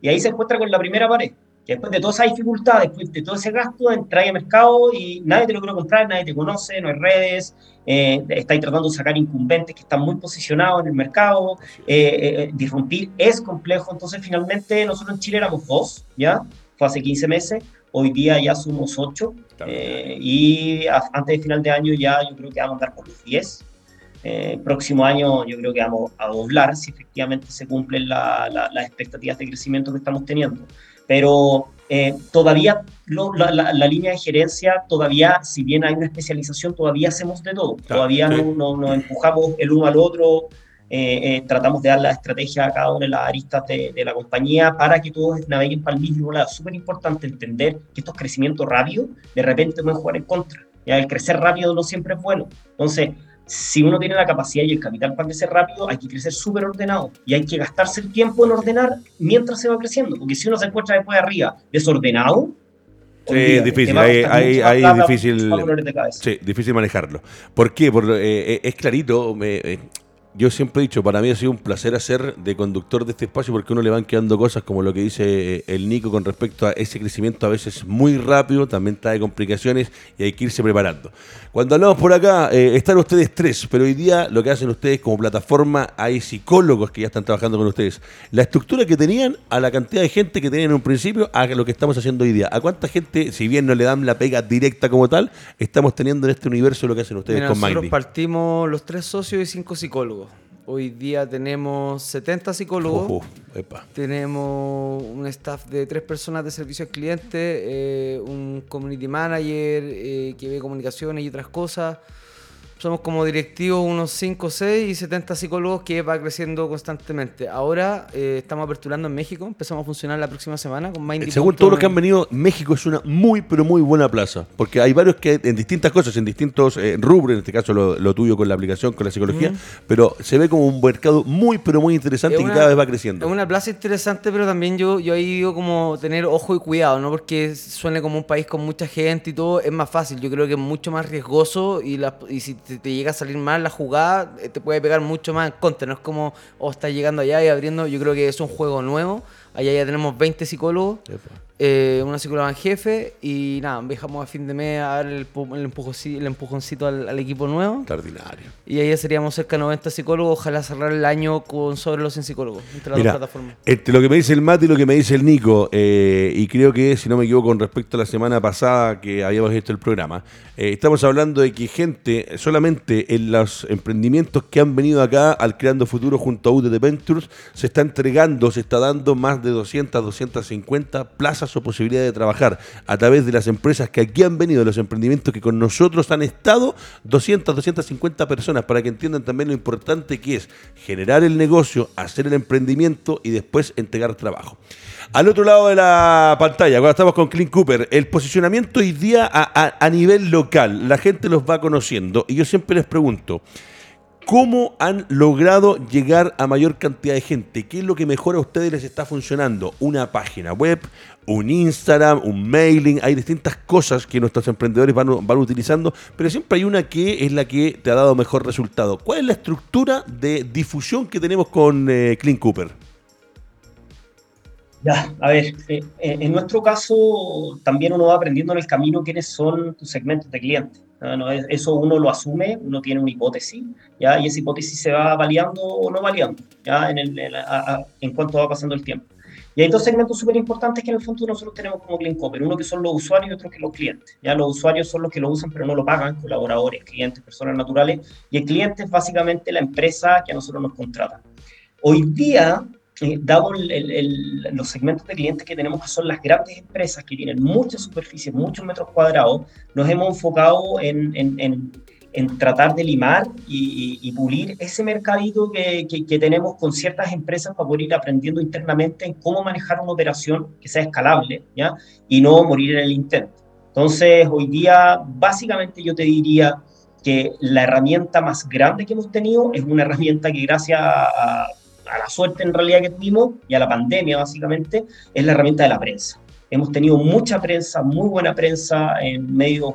Y ahí se encuentra con la primera pared después de toda esa dificultad, después de todo ese gasto, entráis al mercado y nadie te lo quiere comprar, nadie te conoce, no hay redes, eh, estáis tratando de sacar incumbentes que están muy posicionados en el mercado, eh, eh, disrumpir es complejo, entonces finalmente nosotros en Chile éramos dos, ¿ya? Fue hace 15 meses, hoy día ya somos ocho, y antes de final de año ya yo creo que vamos a andar por los 10. próximo año yo creo que vamos a doblar si efectivamente se cumplen las expectativas de crecimiento que estamos teniendo pero eh, todavía la, línea de gerencia, todavía, si bien hay una especialización, todavía hacemos de todo. todavía no, nos empujamos el uno al otro, eh, eh, tratamos de dar la estrategia a cada una de las aristas de, la compañía para que todos naveguen para el mismo lado. Súper importante entender que estos crecimientos rápidos de repente pueden jugar en contra. ¿ya? El crecer rápido no siempre es bueno. Entonces, si uno tiene la capacidad y el capital para crecer rápido, hay que crecer súper ordenado y hay que gastarse el tiempo en ordenar mientras se va creciendo, porque si uno se encuentra después de arriba desordenado, Sí, difícil, hay, difícil, sí, difícil manejarlo. ¿Por qué? Por, eh, eh, es clarito, eh, yo siempre he dicho, para mí ha sido un placer hacer de conductor de este espacio porque uno le van quedando cosas como lo que dice eh, el Nico con respecto a ese crecimiento a veces muy rápido, también trae complicaciones y hay que irse preparando. Cuando hablamos por acá, eh, están ustedes tres, pero hoy día lo que hacen ustedes como plataforma, hay psicólogos que ya están trabajando con ustedes. La estructura que tenían a la cantidad de gente que tenían en un principio a lo que estamos haciendo hoy día. ¿A cuánta gente, si bien no le dan la pega directa como tal, estamos teniendo en este universo lo que hacen ustedes con Mindy? Nosotros partimos los tres socios y cinco psicólogos. Hoy día tenemos 70 psicólogos. tenemos un staff de tres personas de servicio al cliente, eh, un community manager eh, que ve comunicaciones y otras cosas somos como directivos unos 5, 6 y 70 psicólogos que va creciendo constantemente. Ahora eh, estamos aperturando en México, empezamos a funcionar la próxima semana con Mindy. Según todos los que han venido, México es una muy, pero muy buena plaza, porque hay varios que en distintas cosas, en distintos eh, rubros, en este caso lo, tuyo con la aplicación, con la psicología, pero se ve como un mercado muy, pero muy interesante y que cada vez va creciendo. Es una plaza interesante, pero también yo, yo ahí digo como tener ojo y cuidado, ¿no? Porque suene como un país con mucha gente y todo, es más fácil. Yo creo que es mucho más riesgoso y, la, y si te, llega a salir mal la jugada, eh, te puede pegar mucho más en contra. No es como, o oh, estás llegando allá y abriendo. Yo creo que es un juego nuevo. Allá ya tenemos 20 psicólogos eh, una psicóloga en jefe y nada, dejamos a fin de mes a dar el, el, empujoncito, el empujoncito al, equipo nuevo. Extraordinario. Y ahí seríamos cerca de 90 psicólogos, ojalá cerrar el año con sobre los 100 psicólogos entre las dos plataformas. Este, lo que me dice el Mati y lo que me dice el Nico, eh, y creo que si no me equivoco con respecto a la semana pasada que habíamos visto el programa, eh, estamos hablando de que gente, solamente en los emprendimientos que han venido acá al Creando Futuro junto a UDT Ventures, se está entregando, se está dando más de 200, 250 plazas o posibilidad de trabajar a través de las empresas que aquí han venido, los emprendimientos que con nosotros han estado, 200, 250 personas, para que entiendan también lo importante que es generar el negocio, hacer el emprendimiento y después entregar trabajo. Al otro lado de la pantalla, cuando estamos con Clint Cooper, el posicionamiento hoy día a, nivel local, la gente los va conociendo. Y yo siempre les pregunto. ¿Cómo han logrado llegar a mayor cantidad de gente? ¿Qué es lo que mejor a ustedes les está funcionando? ¿Una página web? ¿Un Instagram? ¿Un mailing? Hay distintas cosas que nuestros emprendedores van, utilizando, pero siempre hay una que es la que te ha dado mejor resultado. ¿Cuál es la estructura de difusión que tenemos con eh, Clean Cooper? Ya, a ver, eh, eh, en nuestro caso también uno va aprendiendo en el camino quiénes son tus segmentos de clientes. Eso uno lo asume, uno tiene una hipótesis, ¿ya? y esa hipótesis se va validando o no validando ¿ya? En, el, en, cuanto va pasando el tiempo. Y hay dos segmentos súper importantes que en el fondo nosotros tenemos como Clean Cooper. Uno que son los usuarios y otro que los clientes. Ya los usuarios son los que lo usan pero no lo pagan, colaboradores, clientes, personas naturales. Y el cliente es básicamente la empresa que a nosotros nos contrata. Hoy día eh, dado los segmentos de clientes que tenemos, que son las grandes empresas que tienen mucha superficie, muchos metros cuadrados, nos hemos enfocado en, en, tratar de limar y, pulir ese mercadito que, que, tenemos con ciertas empresas para poder ir aprendiendo internamente en cómo manejar una operación que sea escalable ¿ya? y no morir en el intento. Entonces, hoy día, básicamente yo te diría que la herramienta más grande que hemos tenido es una herramienta que gracias a a la suerte en realidad que tuvimos y a la pandemia básicamente, es la herramienta de la prensa. Hemos tenido mucha prensa, muy buena prensa en medios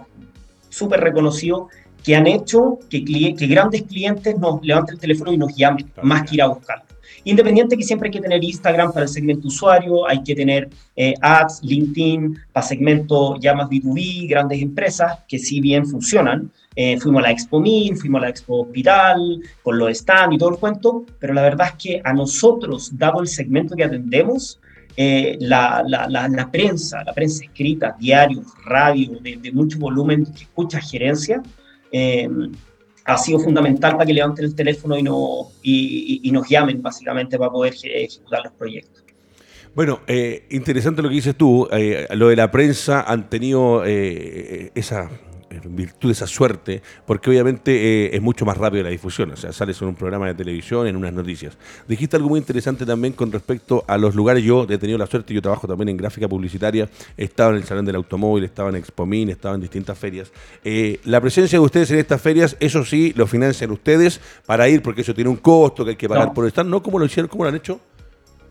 súper reconocidos que han hecho que, que, grandes clientes nos levanten el teléfono y nos llamen, más que ir a buscarlo. Independiente que siempre hay que tener Instagram para el segmento usuario, hay que tener eh, ads, LinkedIn para segmento ya más B2B, grandes empresas que sí bien funcionan, eh, fuimos a la Expo Min, fuimos a la Expo Hospital, con los stand y todo el cuento, pero la verdad es que a nosotros, dado el segmento que atendemos, eh, la, la, la, prensa, la prensa escrita, diarios, radio, de, mucho volumen que escucha gerencia, eh, ha sido fundamental para que levanten el teléfono y, no, y, nos llamen básicamente para poder ejecutar los proyectos. Bueno, interesante lo que dices tú. lo de la prensa han tenido esa en virtud de esa suerte, porque obviamente eh, es mucho más rápido la difusión, o sea, sales en un programa de televisión, en unas noticias. Dijiste algo muy interesante también con respecto a los lugares, yo he tenido la suerte, yo trabajo también en gráfica publicitaria, he estado en el Salón del Automóvil, he estado en Expomin, he estado en distintas ferias. Eh, la presencia de ustedes en estas ferias, eso sí, lo financian ustedes para ir, porque eso tiene un costo que hay que pagar por estar, ¿no? ¿Cómo lo hicieron? ¿Cómo lo han hecho?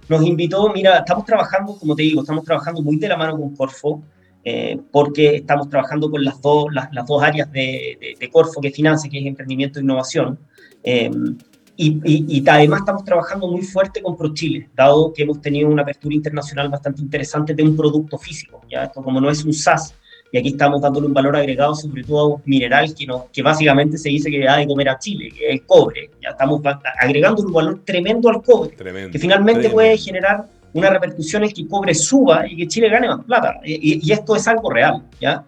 Nos invitó, mira, estamos trabajando, como te digo, estamos trabajando muy de la mano con Corfo, eh, porque estamos trabajando con las dos, las, dos áreas de, de, Corfo que financia, que es emprendimiento e innovación. Eh, y, y, además estamos trabajando muy fuerte con ProChile, dado que hemos tenido una apertura internacional bastante interesante de un producto físico. ¿ya? Esto como no es un SaaS, y aquí estamos dándole un valor agregado sobre todo mineral que, no, que básicamente se dice que da de comer a Chile, que es el cobre. Ya estamos agregando un valor tremendo al cobre, que finalmente puede generar una repercusión es que cobre suba y que Chile gane más plata. Y, esto es algo real, ¿ya?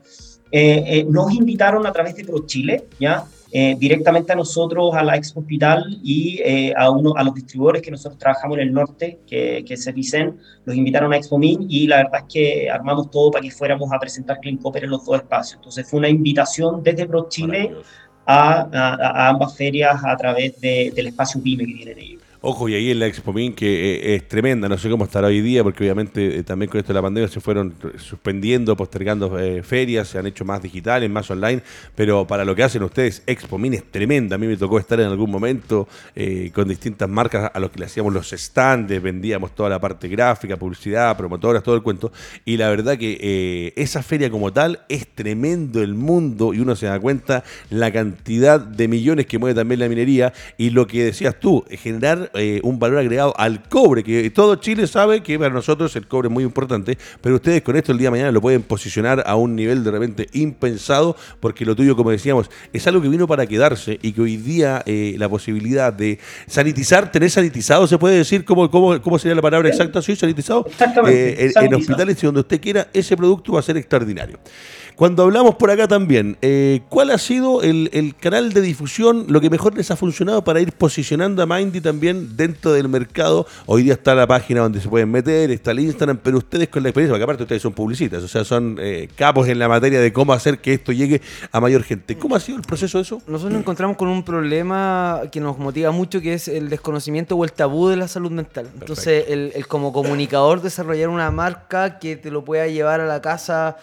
Eh, eh, nos invitaron a través de ProChile, ¿ya? Eh, directamente a nosotros, a la Expo Hospital y a, uno, a los distribuidores que nosotros trabajamos en el norte, que, que se dicen, los invitaron a Expo Min y la verdad es que armamos todo para que fuéramos a presentar Clean Copper en los dos espacios. Entonces fue una invitación desde ProChile a, a, ambas ferias a través del espacio PYME que tienen ellos. Ojo, y ahí en la Expomín, que eh, es tremenda, no sé cómo estará hoy día, porque obviamente eh, también con esto de la pandemia se fueron suspendiendo, postergando eh, ferias, se han hecho más digitales, más online, pero para lo que hacen ustedes, Expomín es tremenda. A mí me tocó estar en algún momento con distintas marcas a los que le hacíamos los stands, vendíamos toda la parte gráfica, publicidad, promotoras, todo el cuento, y la verdad que esa feria como tal es tremendo el mundo y uno se da cuenta la cantidad de millones que mueve también la minería. Y lo que decías tú, generar eh, un valor agregado al cobre, que todo Chile sabe que para nosotros el cobre es muy importante, pero ustedes con esto el día de mañana lo pueden posicionar a un nivel de repente impensado, porque lo tuyo, como decíamos, es algo que vino para quedarse y que hoy día eh, la posibilidad de sanitizar, tener sanitizado, se puede decir, ¿cómo, cómo, cómo sería la palabra exacta? ¿Sí? ¿Sanitizado? Exactamente. Eh, en, hospitales y donde usted quiera, ese producto va a ser extraordinario. Cuando hablamos por acá también, eh, ¿cuál ha sido el, canal de difusión, lo que mejor les ha funcionado para ir posicionando a Mindy también dentro del mercado? Hoy día está la página donde se pueden meter, está el Instagram, pero ustedes con la experiencia, porque aparte ustedes son publicistas, o sea, son eh, capos en la materia de cómo hacer que esto llegue a mayor gente. ¿Cómo ha sido el proceso de eso? Nosotros nos encontramos con un problema que nos motiva mucho, que es el desconocimiento o el tabú de la salud mental. Entonces, el, el como comunicador desarrollar una marca que te lo pueda llevar a la casa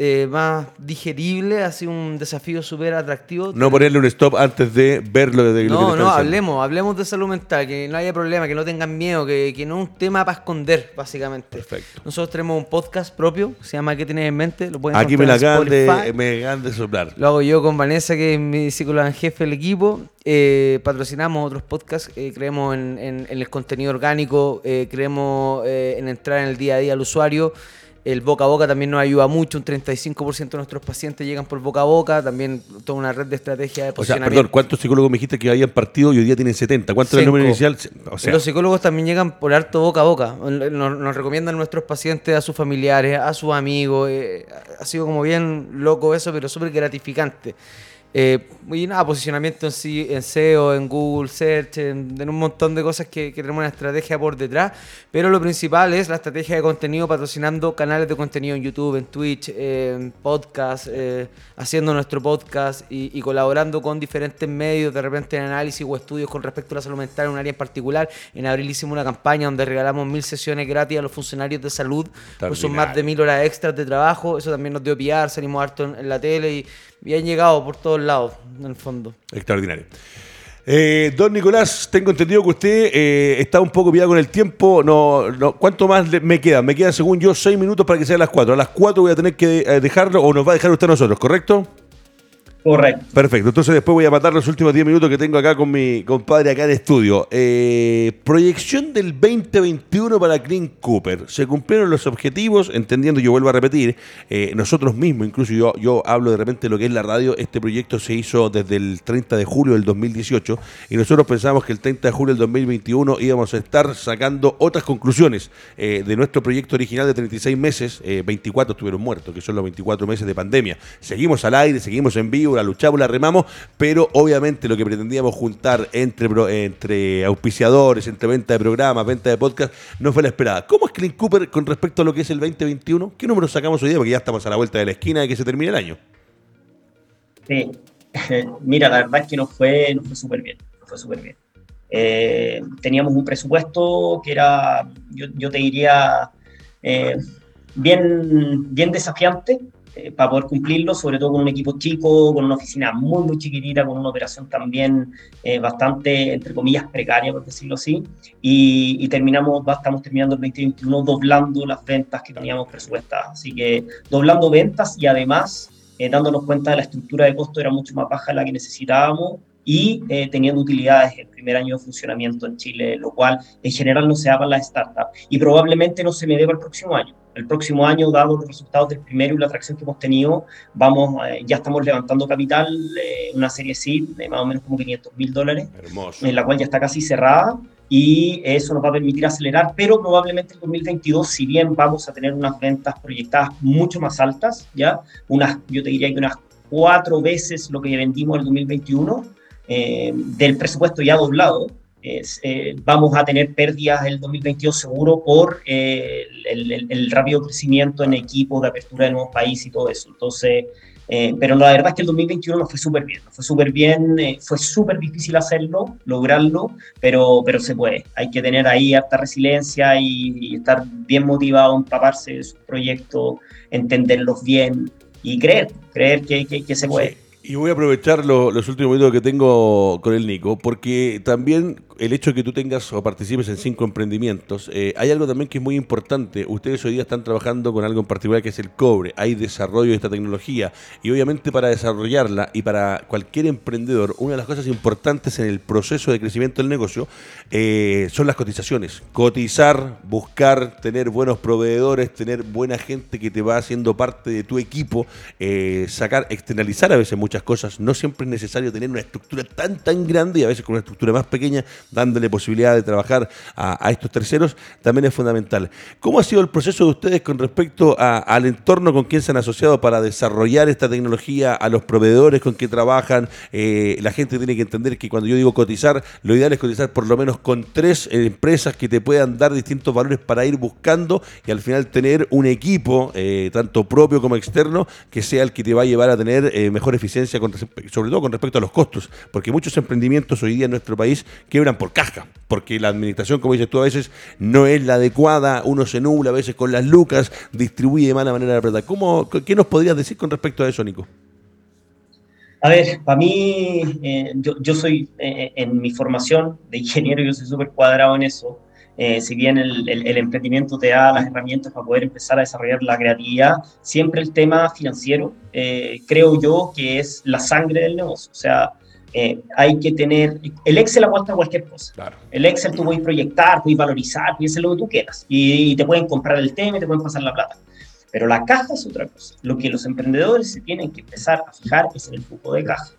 eh, más digerible, ha sido un desafío súper atractivo. No ponerle un stop antes de verlo desde No, no, hablemos, hablemos de salud mental, que no haya problema, que no tengan miedo, que, que no es un tema para esconder, básicamente. Perfecto. Nosotros tenemos un podcast propio, se llama ¿Qué tienes en mente? Lo pueden Aquí me la acaban de, me de soplar. Lo hago yo con Vanessa, que es mi psicóloga en jefe del equipo. Eh, patrocinamos otros podcasts, eh, creemos en, el contenido orgánico, creemos en entrar en el día a día al usuario. El boca a boca también nos ayuda mucho, un 35% de nuestros pacientes llegan por boca a boca, también toda una red de estrategia de posicionamiento. O sea, perdón, ¿cuántos psicólogos me dijiste que habían partido y hoy día tienen 70? ¿Cuánto es el número inicial? Los psicólogos también llegan por harto boca a boca, nos, recomiendan a nuestros pacientes, a sus familiares, a sus amigos, eh, ha sido como bien loco eso, pero súper gratificante. Eh, y nada, posicionamiento en, en SEO, en Google Search, en, un montón de cosas que, tenemos una estrategia por detrás. Pero lo principal es la estrategia de contenido, patrocinando canales de contenido en YouTube, en Twitch, en podcast, eh, haciendo nuestro podcast y, colaborando con diferentes medios, de repente en análisis o estudios con respecto a la salud mental en un área en particular. En abril hicimos una campaña donde regalamos mil sesiones gratis a los funcionarios de salud, pues son más de mil horas extras de trabajo. Eso también nos dio piar, salimos harto en la tele y y han llegado por todos lados, en el fondo. Extraordinario. Eh, don Nicolás, tengo entendido que usted eh, está un poco pillado con el tiempo. No, no, ¿Cuánto más me queda? Me quedan, según yo, seis minutos para que sean las cuatro. A las cuatro voy a tener que eh, dejarlo o nos va a dejar usted a nosotros, ¿correcto? Correcto. Perfecto. Entonces después voy a matar los últimos 10 minutos que tengo acá con mi compadre acá en estudio. Eh, proyección del 2021 para Clean Cooper. Se cumplieron los objetivos, entendiendo, yo vuelvo a repetir, eh, nosotros mismos, incluso yo, yo hablo de repente de lo que es la radio, este proyecto se hizo desde el 30 de julio del 2018 y nosotros pensamos que el 30 de julio del 2021 íbamos a estar sacando otras conclusiones eh, de nuestro proyecto original de 36 meses, 24 estuvieron muertos, que son los 24 meses de pandemia. Seguimos al aire, seguimos en vivo la luchamos, la remamos, pero obviamente lo que pretendíamos juntar entre, entre auspiciadores, entre venta de programas, venta de podcast, no fue la esperada. ¿Cómo es Clean Cooper con respecto a lo que es el 2021? ¿Qué número sacamos hoy día? Porque ya estamos a la vuelta de la esquina de que se termine el año. Sí, (laughs) mira, la verdad es que nos fue, fue súper bien, fue súper bien. Eh, teníamos un presupuesto que era, yo, te diría, eh, bien, bien desafiante, eh, para poder cumplirlo, sobre todo con un equipo chico, con una oficina muy, muy chiquitita, con una operación también eh, bastante, entre comillas, precaria, por decirlo así, y, terminamos, estamos terminando el 2021 doblando las ventas que teníamos presupuestadas, así que doblando ventas y además eh, dándonos cuenta de la estructura de costo era mucho más baja de la que necesitábamos y teniendo utilidades en primer año de funcionamiento en Chile, lo cual en general no se da para las startups y probablemente no se me deba el próximo año el próximo año, dado los resultados del primero y la atracción que hemos tenido, vamos, eh, ya estamos levantando capital, eh, una serie SID de más o menos como 500 mil dólares, en la cual ya está casi cerrada y eso nos va a permitir acelerar, pero probablemente en 2022, si bien vamos a tener unas ventas proyectadas mucho más altas, ya, unas, yo te diría que unas cuatro veces lo que vendimos en el 2021, eh, del presupuesto ya doblado, eh, vamos a tener pérdidas el 2022 seguro por eh, el, rápido crecimiento en equipos de apertura de nuevos países y todo eso. Entonces, eh, pero la verdad es que el 2021 nos fue súper bien, nos fue súper bien, fue súper difícil hacerlo, lograrlo, pero, pero se puede. Hay que tener ahí harta resiliencia y, estar bien motivado, empaparse de sus proyectos, entenderlos bien y creer, creer que, que, se puede. Y voy a aprovechar los últimos minutos que tengo con el Nico, porque también el hecho de que tú tengas o participes en cinco emprendimientos, eh, hay algo también que es muy importante. Ustedes hoy día están trabajando con algo en particular que es el cobre. Hay desarrollo de esta tecnología y obviamente para desarrollarla y para cualquier emprendedor, una de las cosas importantes en el proceso de crecimiento del negocio eh, son las cotizaciones. Cotizar, buscar, tener buenos proveedores, tener buena gente que te va haciendo parte de tu equipo, eh, sacar, externalizar a veces muchas cosas. No siempre es necesario tener una estructura tan, tan grande y a veces con una estructura más pequeña dándole posibilidad de trabajar a, estos terceros, también es fundamental. ¿Cómo ha sido el proceso de ustedes con respecto al entorno con quien se han asociado para desarrollar esta tecnología, a los proveedores con que trabajan? Eh, la gente tiene que entender que cuando yo digo cotizar, lo ideal es cotizar por lo menos con tres empresas que te puedan dar distintos valores para ir buscando y al final tener un equipo, eh, tanto propio como externo, que sea el que te va a llevar a tener eh, mejor eficiencia sobre todo con respecto a los costos, porque muchos emprendimientos hoy día en nuestro país quebran por caja, porque la administración, como dices tú, a veces no es la adecuada, uno se nubla a veces con las lucas, distribuye de mala manera la plata. ¿Cómo, ¿Qué nos podrías decir con respecto a eso, Nico? A ver, para mí, eh, yo, soy eh, en mi formación de ingeniero, yo soy súper cuadrado en eso. Eh, si bien el, emprendimiento te da las herramientas para poder empezar a desarrollar la creatividad, siempre el tema financiero, creo yo que es la sangre del negocio. O sea, hay que tener, el Excel aguanta cualquier cosa. El Excel tú puedes proyectar, puedes valorizar, puedes hacer lo que tú quieras. Y, y te pueden comprar el tema y te pueden pasar la plata. Pero la caja es otra cosa. Lo que los emprendedores se tienen que empezar a fijar es en el flujo de caja.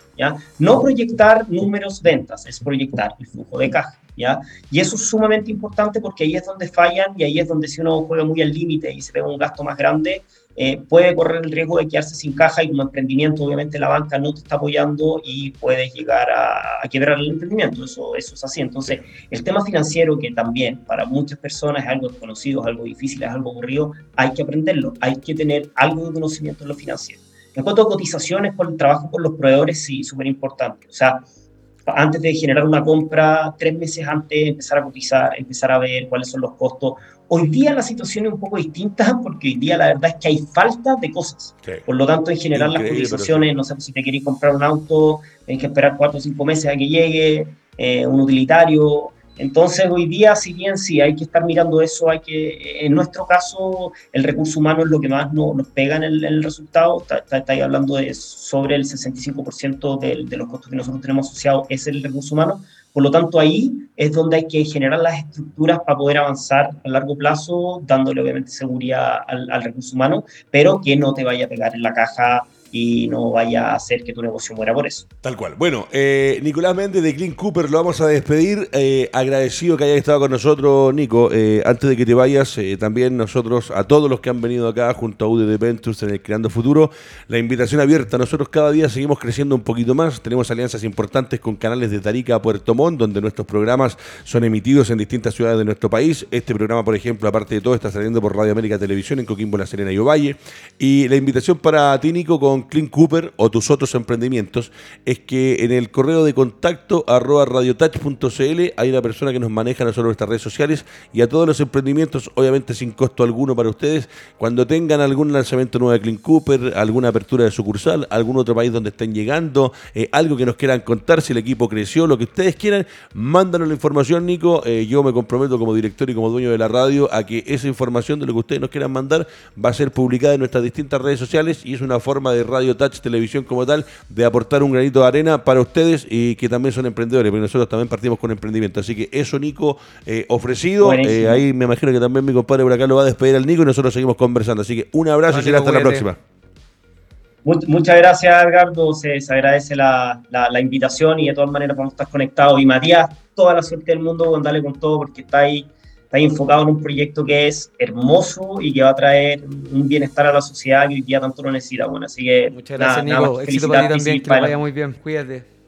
No proyectar números ventas, es proyectar el flujo de caja. ¿ya? Y eso es sumamente importante porque ahí es donde fallan y ahí es donde si uno juega muy al límite y se pega un gasto más grande, eh, puede correr el riesgo de quedarse sin caja y como emprendimiento obviamente la banca no te está apoyando y puedes llegar a, quebrar el emprendimiento, eso, eso es así. Entonces, el tema financiero que también para muchas personas es algo desconocido, es algo difícil, es algo aburrido, hay que aprenderlo, hay que tener algo de conocimiento en lo financiero. En cuanto a cotizaciones por el trabajo con los proveedores, sí, súper importante. O sea, antes de generar una compra, tres meses antes, empezar a cotizar, empezar a ver cuáles son los costos. Hoy día la situación es un poco distinta (laughs) porque hoy día la verdad es que hay falta de cosas. Por lo tanto, en general las cotizaciones, no sé si te queréis comprar un auto, tienes que esperar cuatro o cinco meses a que llegue, eh, un utilitario, entonces, hoy día, si bien sí hay que estar mirando eso, hay que, en nuestro caso, el recurso humano es lo que más nos pega en el, resultado. Estáis hablando de sobre el 65% de, de los costos que nosotros tenemos asociados es el recurso humano. Por lo tanto, ahí es donde hay que generar las estructuras para poder avanzar a largo plazo, dándole obviamente seguridad al, al recurso humano, pero que no te vaya a pegar en la caja y no vaya a hacer que tu negocio muera por eso. Tal cual. Bueno, eh, Nicolás Méndez de Clean Cooper lo vamos a despedir. Eh, agradecido que hayas estado con nosotros, Nico. Eh, antes de que te vayas, también nosotros, a todos los que han venido acá junto a UDD Ventures en el Creando Futuro, la invitación abierta. Nosotros cada día seguimos creciendo un poquito más. Tenemos alianzas importantes con canales de Tarica a Puerto Montt, donde nuestros programas son emitidos en distintas ciudades de nuestro país. Este programa, por ejemplo, aparte de todo, está saliendo por Radio América Televisión en Coquimbo, La Serena y Ovalle. Y la invitación para ti, Nico, con Clean Cooper o tus otros emprendimientos es que en el correo de contacto arroba radiotouch.cl hay una persona que nos maneja no solo nuestras redes sociales y a todos los emprendimientos, obviamente sin costo alguno para ustedes, cuando tengan algún lanzamiento nuevo de Clean Cooper, alguna apertura de sucursal, algún otro país donde estén llegando, eh, algo que nos quieran contar, si el equipo creció, lo que ustedes quieran, mándanos la información, Nico. Eh, yo me comprometo como director y como dueño de la radio a que esa información de lo que ustedes nos quieran mandar va a ser publicada en nuestras distintas redes sociales y es una forma de Radio Touch Televisión como tal, de aportar un granito de arena para ustedes y que también son emprendedores, porque nosotros también partimos con emprendimiento. Así que eso, Nico, eh, ofrecido. Eh, ahí me imagino que también mi compadre por acá lo va a despedir al Nico y nosotros seguimos conversando. Así que un abrazo y será hasta la próxima. Muchas gracias, Edgardo. Se, agradece la, invitación y de todas maneras vamos a estar conectados. Y Matías, toda la suerte del mundo, dale con todo porque está ahí está enfocado en un proyecto que es hermoso y que va a traer un bienestar a la sociedad que hoy día tanto lo necesita. Bueno, así que. Muchas gracias, Nico. Éxito para ti también, que vaya muy bien. Cuídate.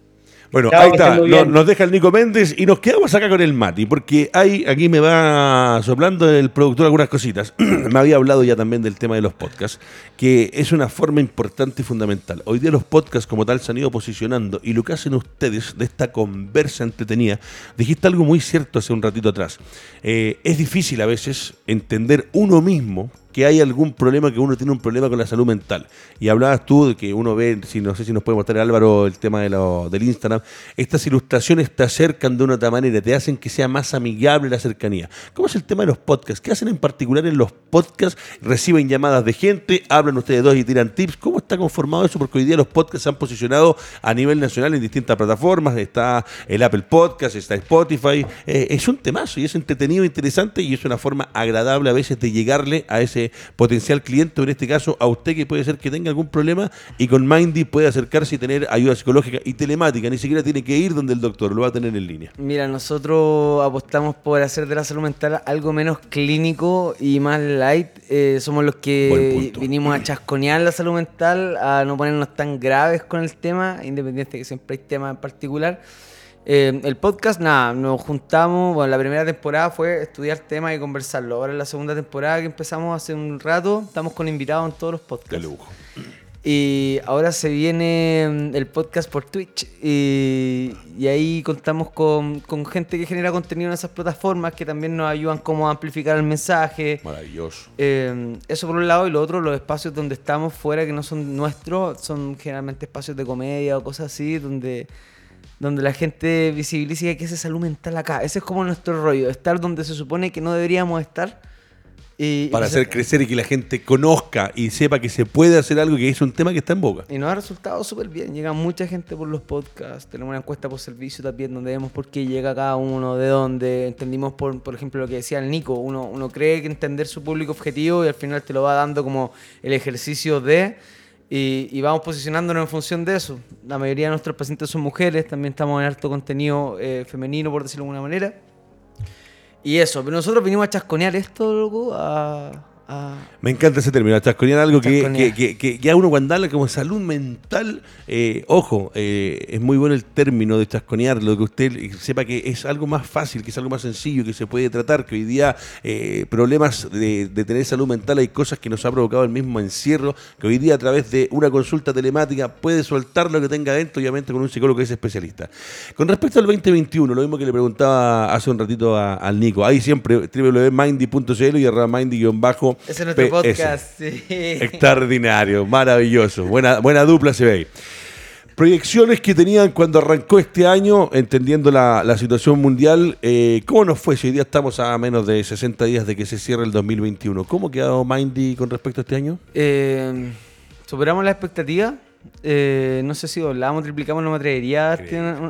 Bueno, ahí está, nos, deja el Nico Méndez y nos quedamos acá con el Mati, porque hay, aquí me va soplando el productor algunas cositas. (clears throat) me había hablado ya también del tema de los podcasts, que es una forma importante y fundamental. Hoy día los podcasts como tal se han ido posicionando y lo que hacen ustedes de esta conversa entretenida, dijiste algo muy cierto hace un ratito atrás. Eh, es difícil a veces entender uno mismo que hay algún problema, que uno tiene un problema con la salud mental. Y hablabas tú de que uno ve, si no sé si nos puede mostrar Álvaro el tema de lo, del Instagram, estas ilustraciones te acercan de una otra manera, te hacen que sea más amigable la cercanía. ¿Cómo es el tema de los podcasts? ¿Qué hacen en particular en los podcasts? ¿Reciben llamadas de gente? ¿Hablan ustedes dos y tiran tips? ¿Cómo está conformado eso? Porque hoy día los podcasts se han posicionado a nivel nacional en distintas plataformas. Está el Apple Podcast, está Spotify. Eh, es un temazo y es entretenido, interesante y es una forma agradable a veces de llegarle a ese potencial cliente, o en este caso a usted que puede ser que tenga algún problema y con Mindy puede acercarse y tener ayuda psicológica y telemática, ni siquiera tiene que ir donde el doctor, lo va a tener en línea. Mira, nosotros apostamos por hacer de la salud mental algo menos clínico y más light. Eh, somos los que vinimos a chasconear la salud mental, a no ponernos tan graves con el tema, independiente de que siempre hay temas en particular. Eh, el podcast, nada, nos juntamos, bueno, la primera temporada fue estudiar temas y conversarlo. Ahora en la segunda temporada que empezamos hace un rato, estamos con invitados en todos los podcasts. lujo. Y ahora se viene mm, el podcast por Twitch y, y ahí contamos con, con, gente que genera contenido en esas plataformas que también nos ayudan como a amplificar el mensaje. Maravilloso. Eh, eso por un lado y lo otro, los espacios donde estamos fuera que no son nuestros, son generalmente espacios de comedia o cosas así, donde, donde la gente visibiliza que esa salud mental acá. Ese es como nuestro rollo, estar donde se supone que no deberíamos estar para hacer crecer y que la gente conozca y sepa que se puede hacer algo que es un tema que está en boca. Y nos ha resultado súper bien. Llega mucha gente por los podcasts. Tenemos una encuesta por servicio también donde vemos por qué llega cada uno, de dónde. Entendimos, por, por ejemplo, lo que decía el Nico. Uno, uno cree que entender su público objetivo y al final te lo va dando como el ejercicio de... Y, vamos posicionándonos en función de eso. La mayoría de nuestros pacientes son mujeres, también estamos en alto contenido eh, femenino, por decirlo de alguna manera. Y eso, pero nosotros vinimos a chasconear esto, loco, a, me encanta ese término, chasconear algo que, que, que, ya uno cuando habla como salud mental, eh, ojo, eh, es muy bueno el término de chasconear, lo que usted sepa que es algo más fácil, que es algo más sencillo, que se puede tratar, que hoy día eh, problemas de, tener salud mental hay cosas que nos ha provocado el mismo encierro, que hoy día a través de una consulta telemática puede soltar lo que tenga dentro, obviamente con un psicólogo que es especialista. Con respecto al 2021, lo mismo que le preguntaba hace un ratito al Nico, ahí siempre www.mindy.cl y arroba mindy-bajo ese es nuestro podcast, sí. Extraordinario, maravilloso. Buena, buena dupla se ve ahí. Proyecciones que tenían cuando arrancó este año, entendiendo la, situación mundial, eh, ¿cómo nos fue? Si hoy día estamos a menos de 60 días de que se cierre el 2021, ¿cómo quedó Mindy con respecto a este año? Eh, superamos la expectativa. Eh, no sé si doblamos, triplicamos, no me atrevería a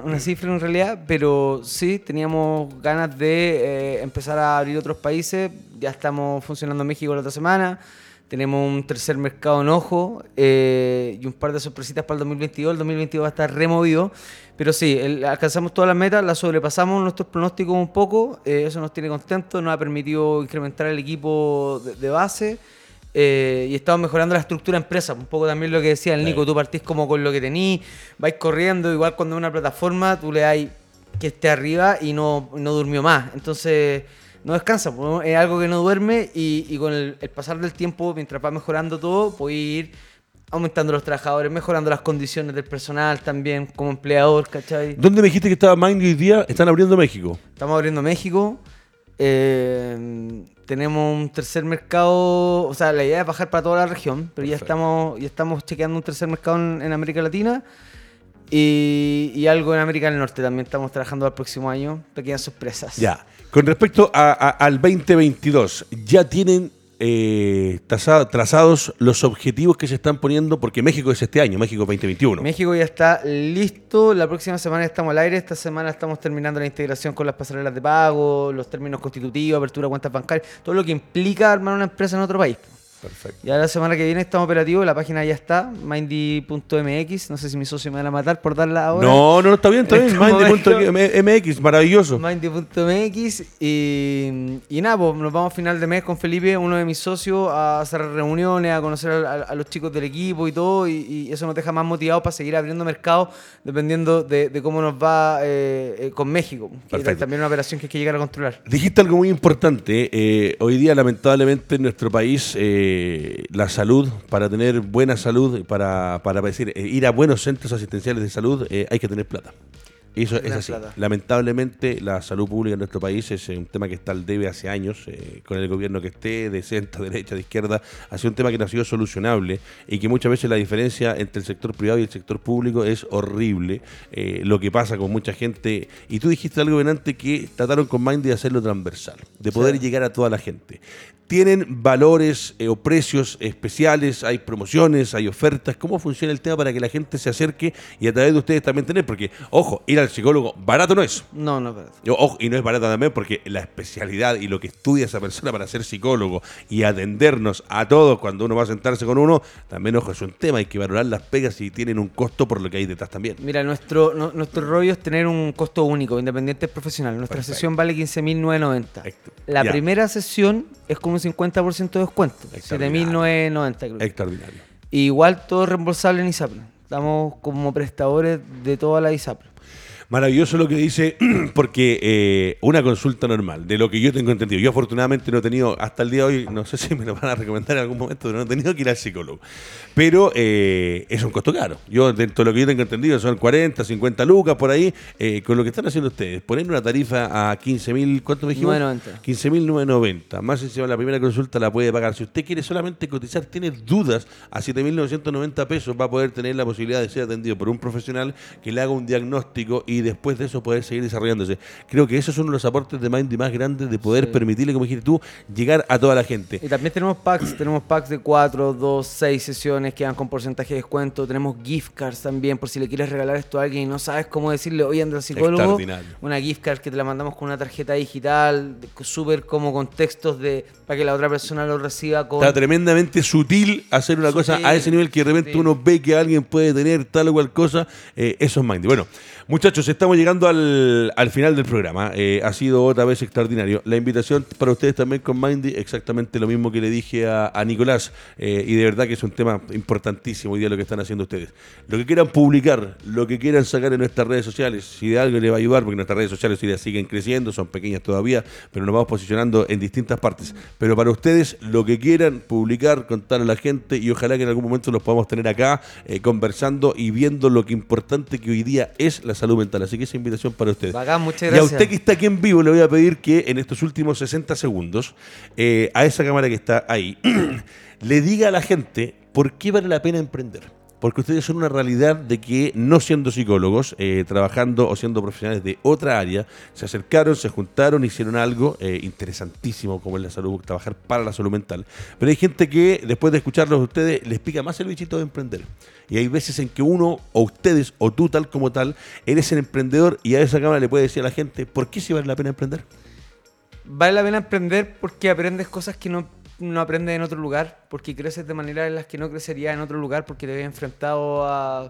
una, (laughs) cifra en realidad, pero sí, teníamos ganas de eh, empezar a abrir otros países. Ya estamos funcionando en México la otra semana. Tenemos un tercer mercado en ojo eh, y un par de sorpresitas para el 2022. El 2022 va a estar removido. Pero sí, alcanzamos todas las metas, las sobrepasamos nuestros pronósticos un poco. eso nos tiene contentos, nos ha permitido incrementar el equipo de base. Eh, y estamos mejorando la estructura empresa. Un poco también lo que decía el Nico, tú partís como con lo que tenís, vais corriendo, igual cuando una plataforma tú le das que esté arriba y no, no durmió más. Entonces no descansa, es algo que no duerme y, con el, pasar del tiempo, mientras va mejorando todo, puede ir aumentando los trabajadores, mejorando las condiciones del personal también como empleador, ¿cachai? ¿Dónde me dijiste que estaba Mind hoy día? Están abriendo México. Estamos abriendo México. Eh, tenemos un tercer mercado, o sea, la idea es bajar para toda la región, pero ya estamos, ya estamos chequeando un tercer mercado en, América Latina y, algo en América del Norte también estamos trabajando al próximo año, pequeñas sorpresas. Ya, con respecto al 2022, ¿ya tienen eh, trazados los objetivos que se están poniendo, porque México es este año, México 2021. México ya está listo, la próxima semana estamos al aire, esta semana estamos terminando la integración con las pasarelas de pago, los términos constitutivos, apertura de cuentas bancarias, todo lo que implica armar una empresa en otro país. Perfecto. Ya la semana que viene estamos operativos, la página ya está, mindy.mx. No sé si mi socio me va a matar por darla ahora. No, no, está bien, está bien. Mindy.mx, maravilloso. Mindy.mx. Y, y nada, pues nos vamos a final de mes con Felipe, uno de mis socios, a hacer reuniones, a conocer a, los chicos del equipo y todo. Y, eso nos deja más motivados para seguir abriendo mercados dependiendo de, cómo nos va eh, eh, con México. Perfecto. también una operación que hay que llegar a controlar. Dijiste algo muy importante. Eh, hoy día, lamentablemente, en nuestro país. Eh, la salud, para tener buena salud, para, para decir, eh, ir a buenos centros asistenciales de salud, eh, hay que tener plata. Eso es así. Lamentablemente, la salud pública en nuestro país es un tema que está al debe hace años, con el gobierno que esté, de centro, (laughs) derecha, de izquierda. Ha sido un tema que no ha sido solucionable y que muchas veces la diferencia entre el sector privado y el sector público es horrible. lo que pasa con mucha gente. Y tú dijiste algo antes que trataron con Mind de hacerlo transversal, de poder llegar a toda la gente tienen valores eh, o precios especiales, hay promociones, hay ofertas. ¿Cómo funciona el tema para que la gente se acerque y a través de ustedes también tener? Porque, ojo, ir al psicólogo barato no es. No, no es barato. Ojo, y no es barato también porque la especialidad y lo que estudia esa persona para ser psicólogo y atendernos a todos cuando uno va a sentarse con uno, también, ojo, es un tema. Hay que valorar las pegas y tienen un costo por lo que hay detrás también. Mira, nuestro, nuestro rollo es tener un costo único, independiente profesional. Nuestra sesión vale 15.990. La primera sesión es como 50% de descuento. 7.990 Extraordinario. igual todo reembolsable en ISAPRE. Estamos como prestadores de toda la ISAPRE. Maravilloso lo que dice, (clears throat) porque eh, una consulta normal, de lo que yo tengo entendido, yo afortunadamente no he tenido, hasta el día de hoy, no sé (laughs) si me lo van a recomendar en algún momento, pero no he tenido que ir al psicólogo. Pero eh, es un costo caro. Yo, dentro de lo que yo tengo entendido, son 40, 50 lucas por ahí, eh, con lo que están haciendo ustedes. Poner una tarifa a 15 mil, ¿cuánto me dijimos? 9.90. 15.990. Más encima, la primera consulta la puede pagar. Si usted quiere solamente cotizar, tiene dudas, a 7.990 pesos va a poder tener la posibilidad de ser atendido por un profesional que le haga un diagnóstico y después de eso poder seguir desarrollándose. Creo que esos son uno de los aportes de Mindy más grandes de poder Sí. permitirle, como dijiste tú, llegar a toda la gente. Y también tenemos packs, tenemos packs de 4, 2, 6 sesiones que dan con porcentaje de descuento. Tenemos gift cards también, por si le quieres regalar esto a alguien y no sabes cómo decirle, oye, anda al psicólogo. Una gift card que te la mandamos con una tarjeta digital, súper como con textos de, para que la otra persona lo reciba con... Está tremendamente sutil hacer una cosa a ese nivel que de repente sutil. uno ve que alguien puede tener tal o cual cosa. eh, eso es Mindy. Bueno, muchachos, estamos llegando al, al final del programa. Eh, ha sido otra vez extraordinario. La invitación para ustedes también con Mindy, exactamente lo mismo que le dije a, a Nicolás. eh, y de verdad que es un tema importantísimo hoy día lo que están haciendo ustedes. Lo que quieran publicar, lo que quieran sacar en nuestras redes sociales, si de algo le va a ayudar, porque nuestras redes sociales hoy día siguen creciendo, son pequeñas todavía, pero nos vamos posicionando en distintas partes. Pero para ustedes, lo que quieran publicar, contar a la gente y ojalá que en algún momento los podamos tener acá eh, conversando y viendo lo que importante que hoy día es la salud mental. Así que esa invitación para ustedes. Bacán, muchas Y a gracias. usted que está aquí en vivo, le voy a pedir que en estos últimos 60 segundos, eh, a esa cámara que está ahí, (clears throat) le diga a la gente por qué vale la pena emprender. Porque ustedes son una realidad de que, no siendo psicólogos, eh, trabajando o siendo profesionales de otra área, se acercaron, se juntaron, hicieron algo eh, interesantísimo como es la salud, trabajar para la salud mental. Pero hay gente que, después de escucharlos a ustedes, les pica más el bichito de emprender. Y hay veces en que uno, o ustedes, o tú tal como tal, eres el emprendedor y a esa cámara le puede decir a la gente, ¿por qué sí vale la pena emprender? Vale la pena emprender porque aprendes cosas que no, no aprendes en otro lugar, porque creces de maneras en las que no crecerías en otro lugar, porque te ves enfrentado a,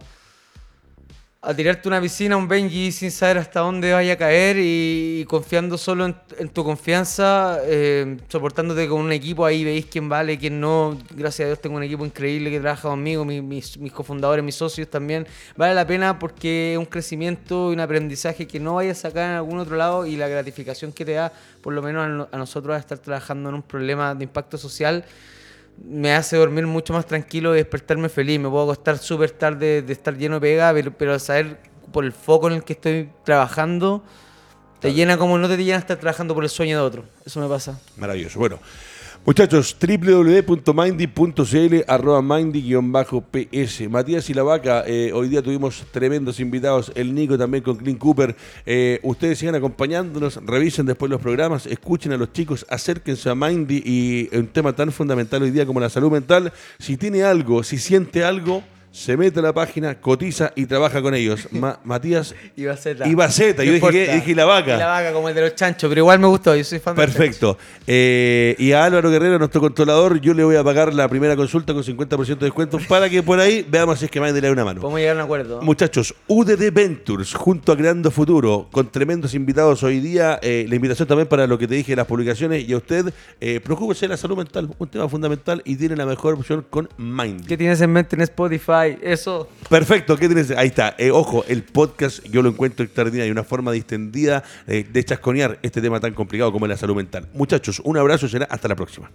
a tirarte una piscina, un Benji, sin saber hasta dónde vaya a caer y, confiando solo en, tu confianza, eh, soportándote con un equipo, ahí veis quién vale, quién no. Gracias a Dios tengo un equipo increíble que trabaja conmigo, mi- mis, mis cofundadores, mis socios también. Vale la pena porque es un crecimiento y un aprendizaje que no vayas a sacar en algún otro lado y la gratificación que te da, por lo menos a, a nosotros, a estar trabajando en un problema de impacto social me hace dormir mucho más tranquilo y despertarme feliz. Me puedo acostar súper tarde de estar lleno de pega, pero, saber por el foco en el que estoy trabajando, te llena como no te llena estar trabajando por el sueño de otro. Eso me pasa. Maravilloso. Bueno, muchachos, www.mindy.cl arroba mindy-ps. Matías y la vaca, eh, hoy día tuvimos tremendos invitados, el Nico también con Clint Cooper. Eh, ustedes sigan acompañándonos, revisen después los programas, escuchen a los chicos, acérquense a Mindy y un tema tan fundamental hoy día como la salud mental. Si tiene algo, si siente algo, se mete a la página, cotiza y trabaja con ellos. Ma- (laughs) Matías Y Baceta. y Baceta, yo dije, que- dije la vaca. Y la vaca, como el de los chanchos, pero igual me gustó, yo soy fan de Perfecto. Eh, y a Álvaro Guerrero, nuestro controlador, yo le voy a pagar la primera consulta con 50% de descuento para que por ahí veamos si es que más le da una mano. Podemos llegar a un acuerdo. Muchachos, UDD Ventures, junto a Creando Futuro, con tremendos invitados hoy día. eh, la invitación también para lo que te dije, las publicaciones. Y a usted, eh, preocúpese de la salud mental, un tema fundamental y tiene la mejor opción con Mind. ¿Qué tienes en mente en Spotify? Eso. Perfecto, ¿qué tienes? Ahí está. Eh, ojo, el podcast yo lo encuentro extraordinario, una forma distendida eh, de chasconear este tema tan complicado como es la salud mental. Muchachos, un abrazo, será hasta la próxima.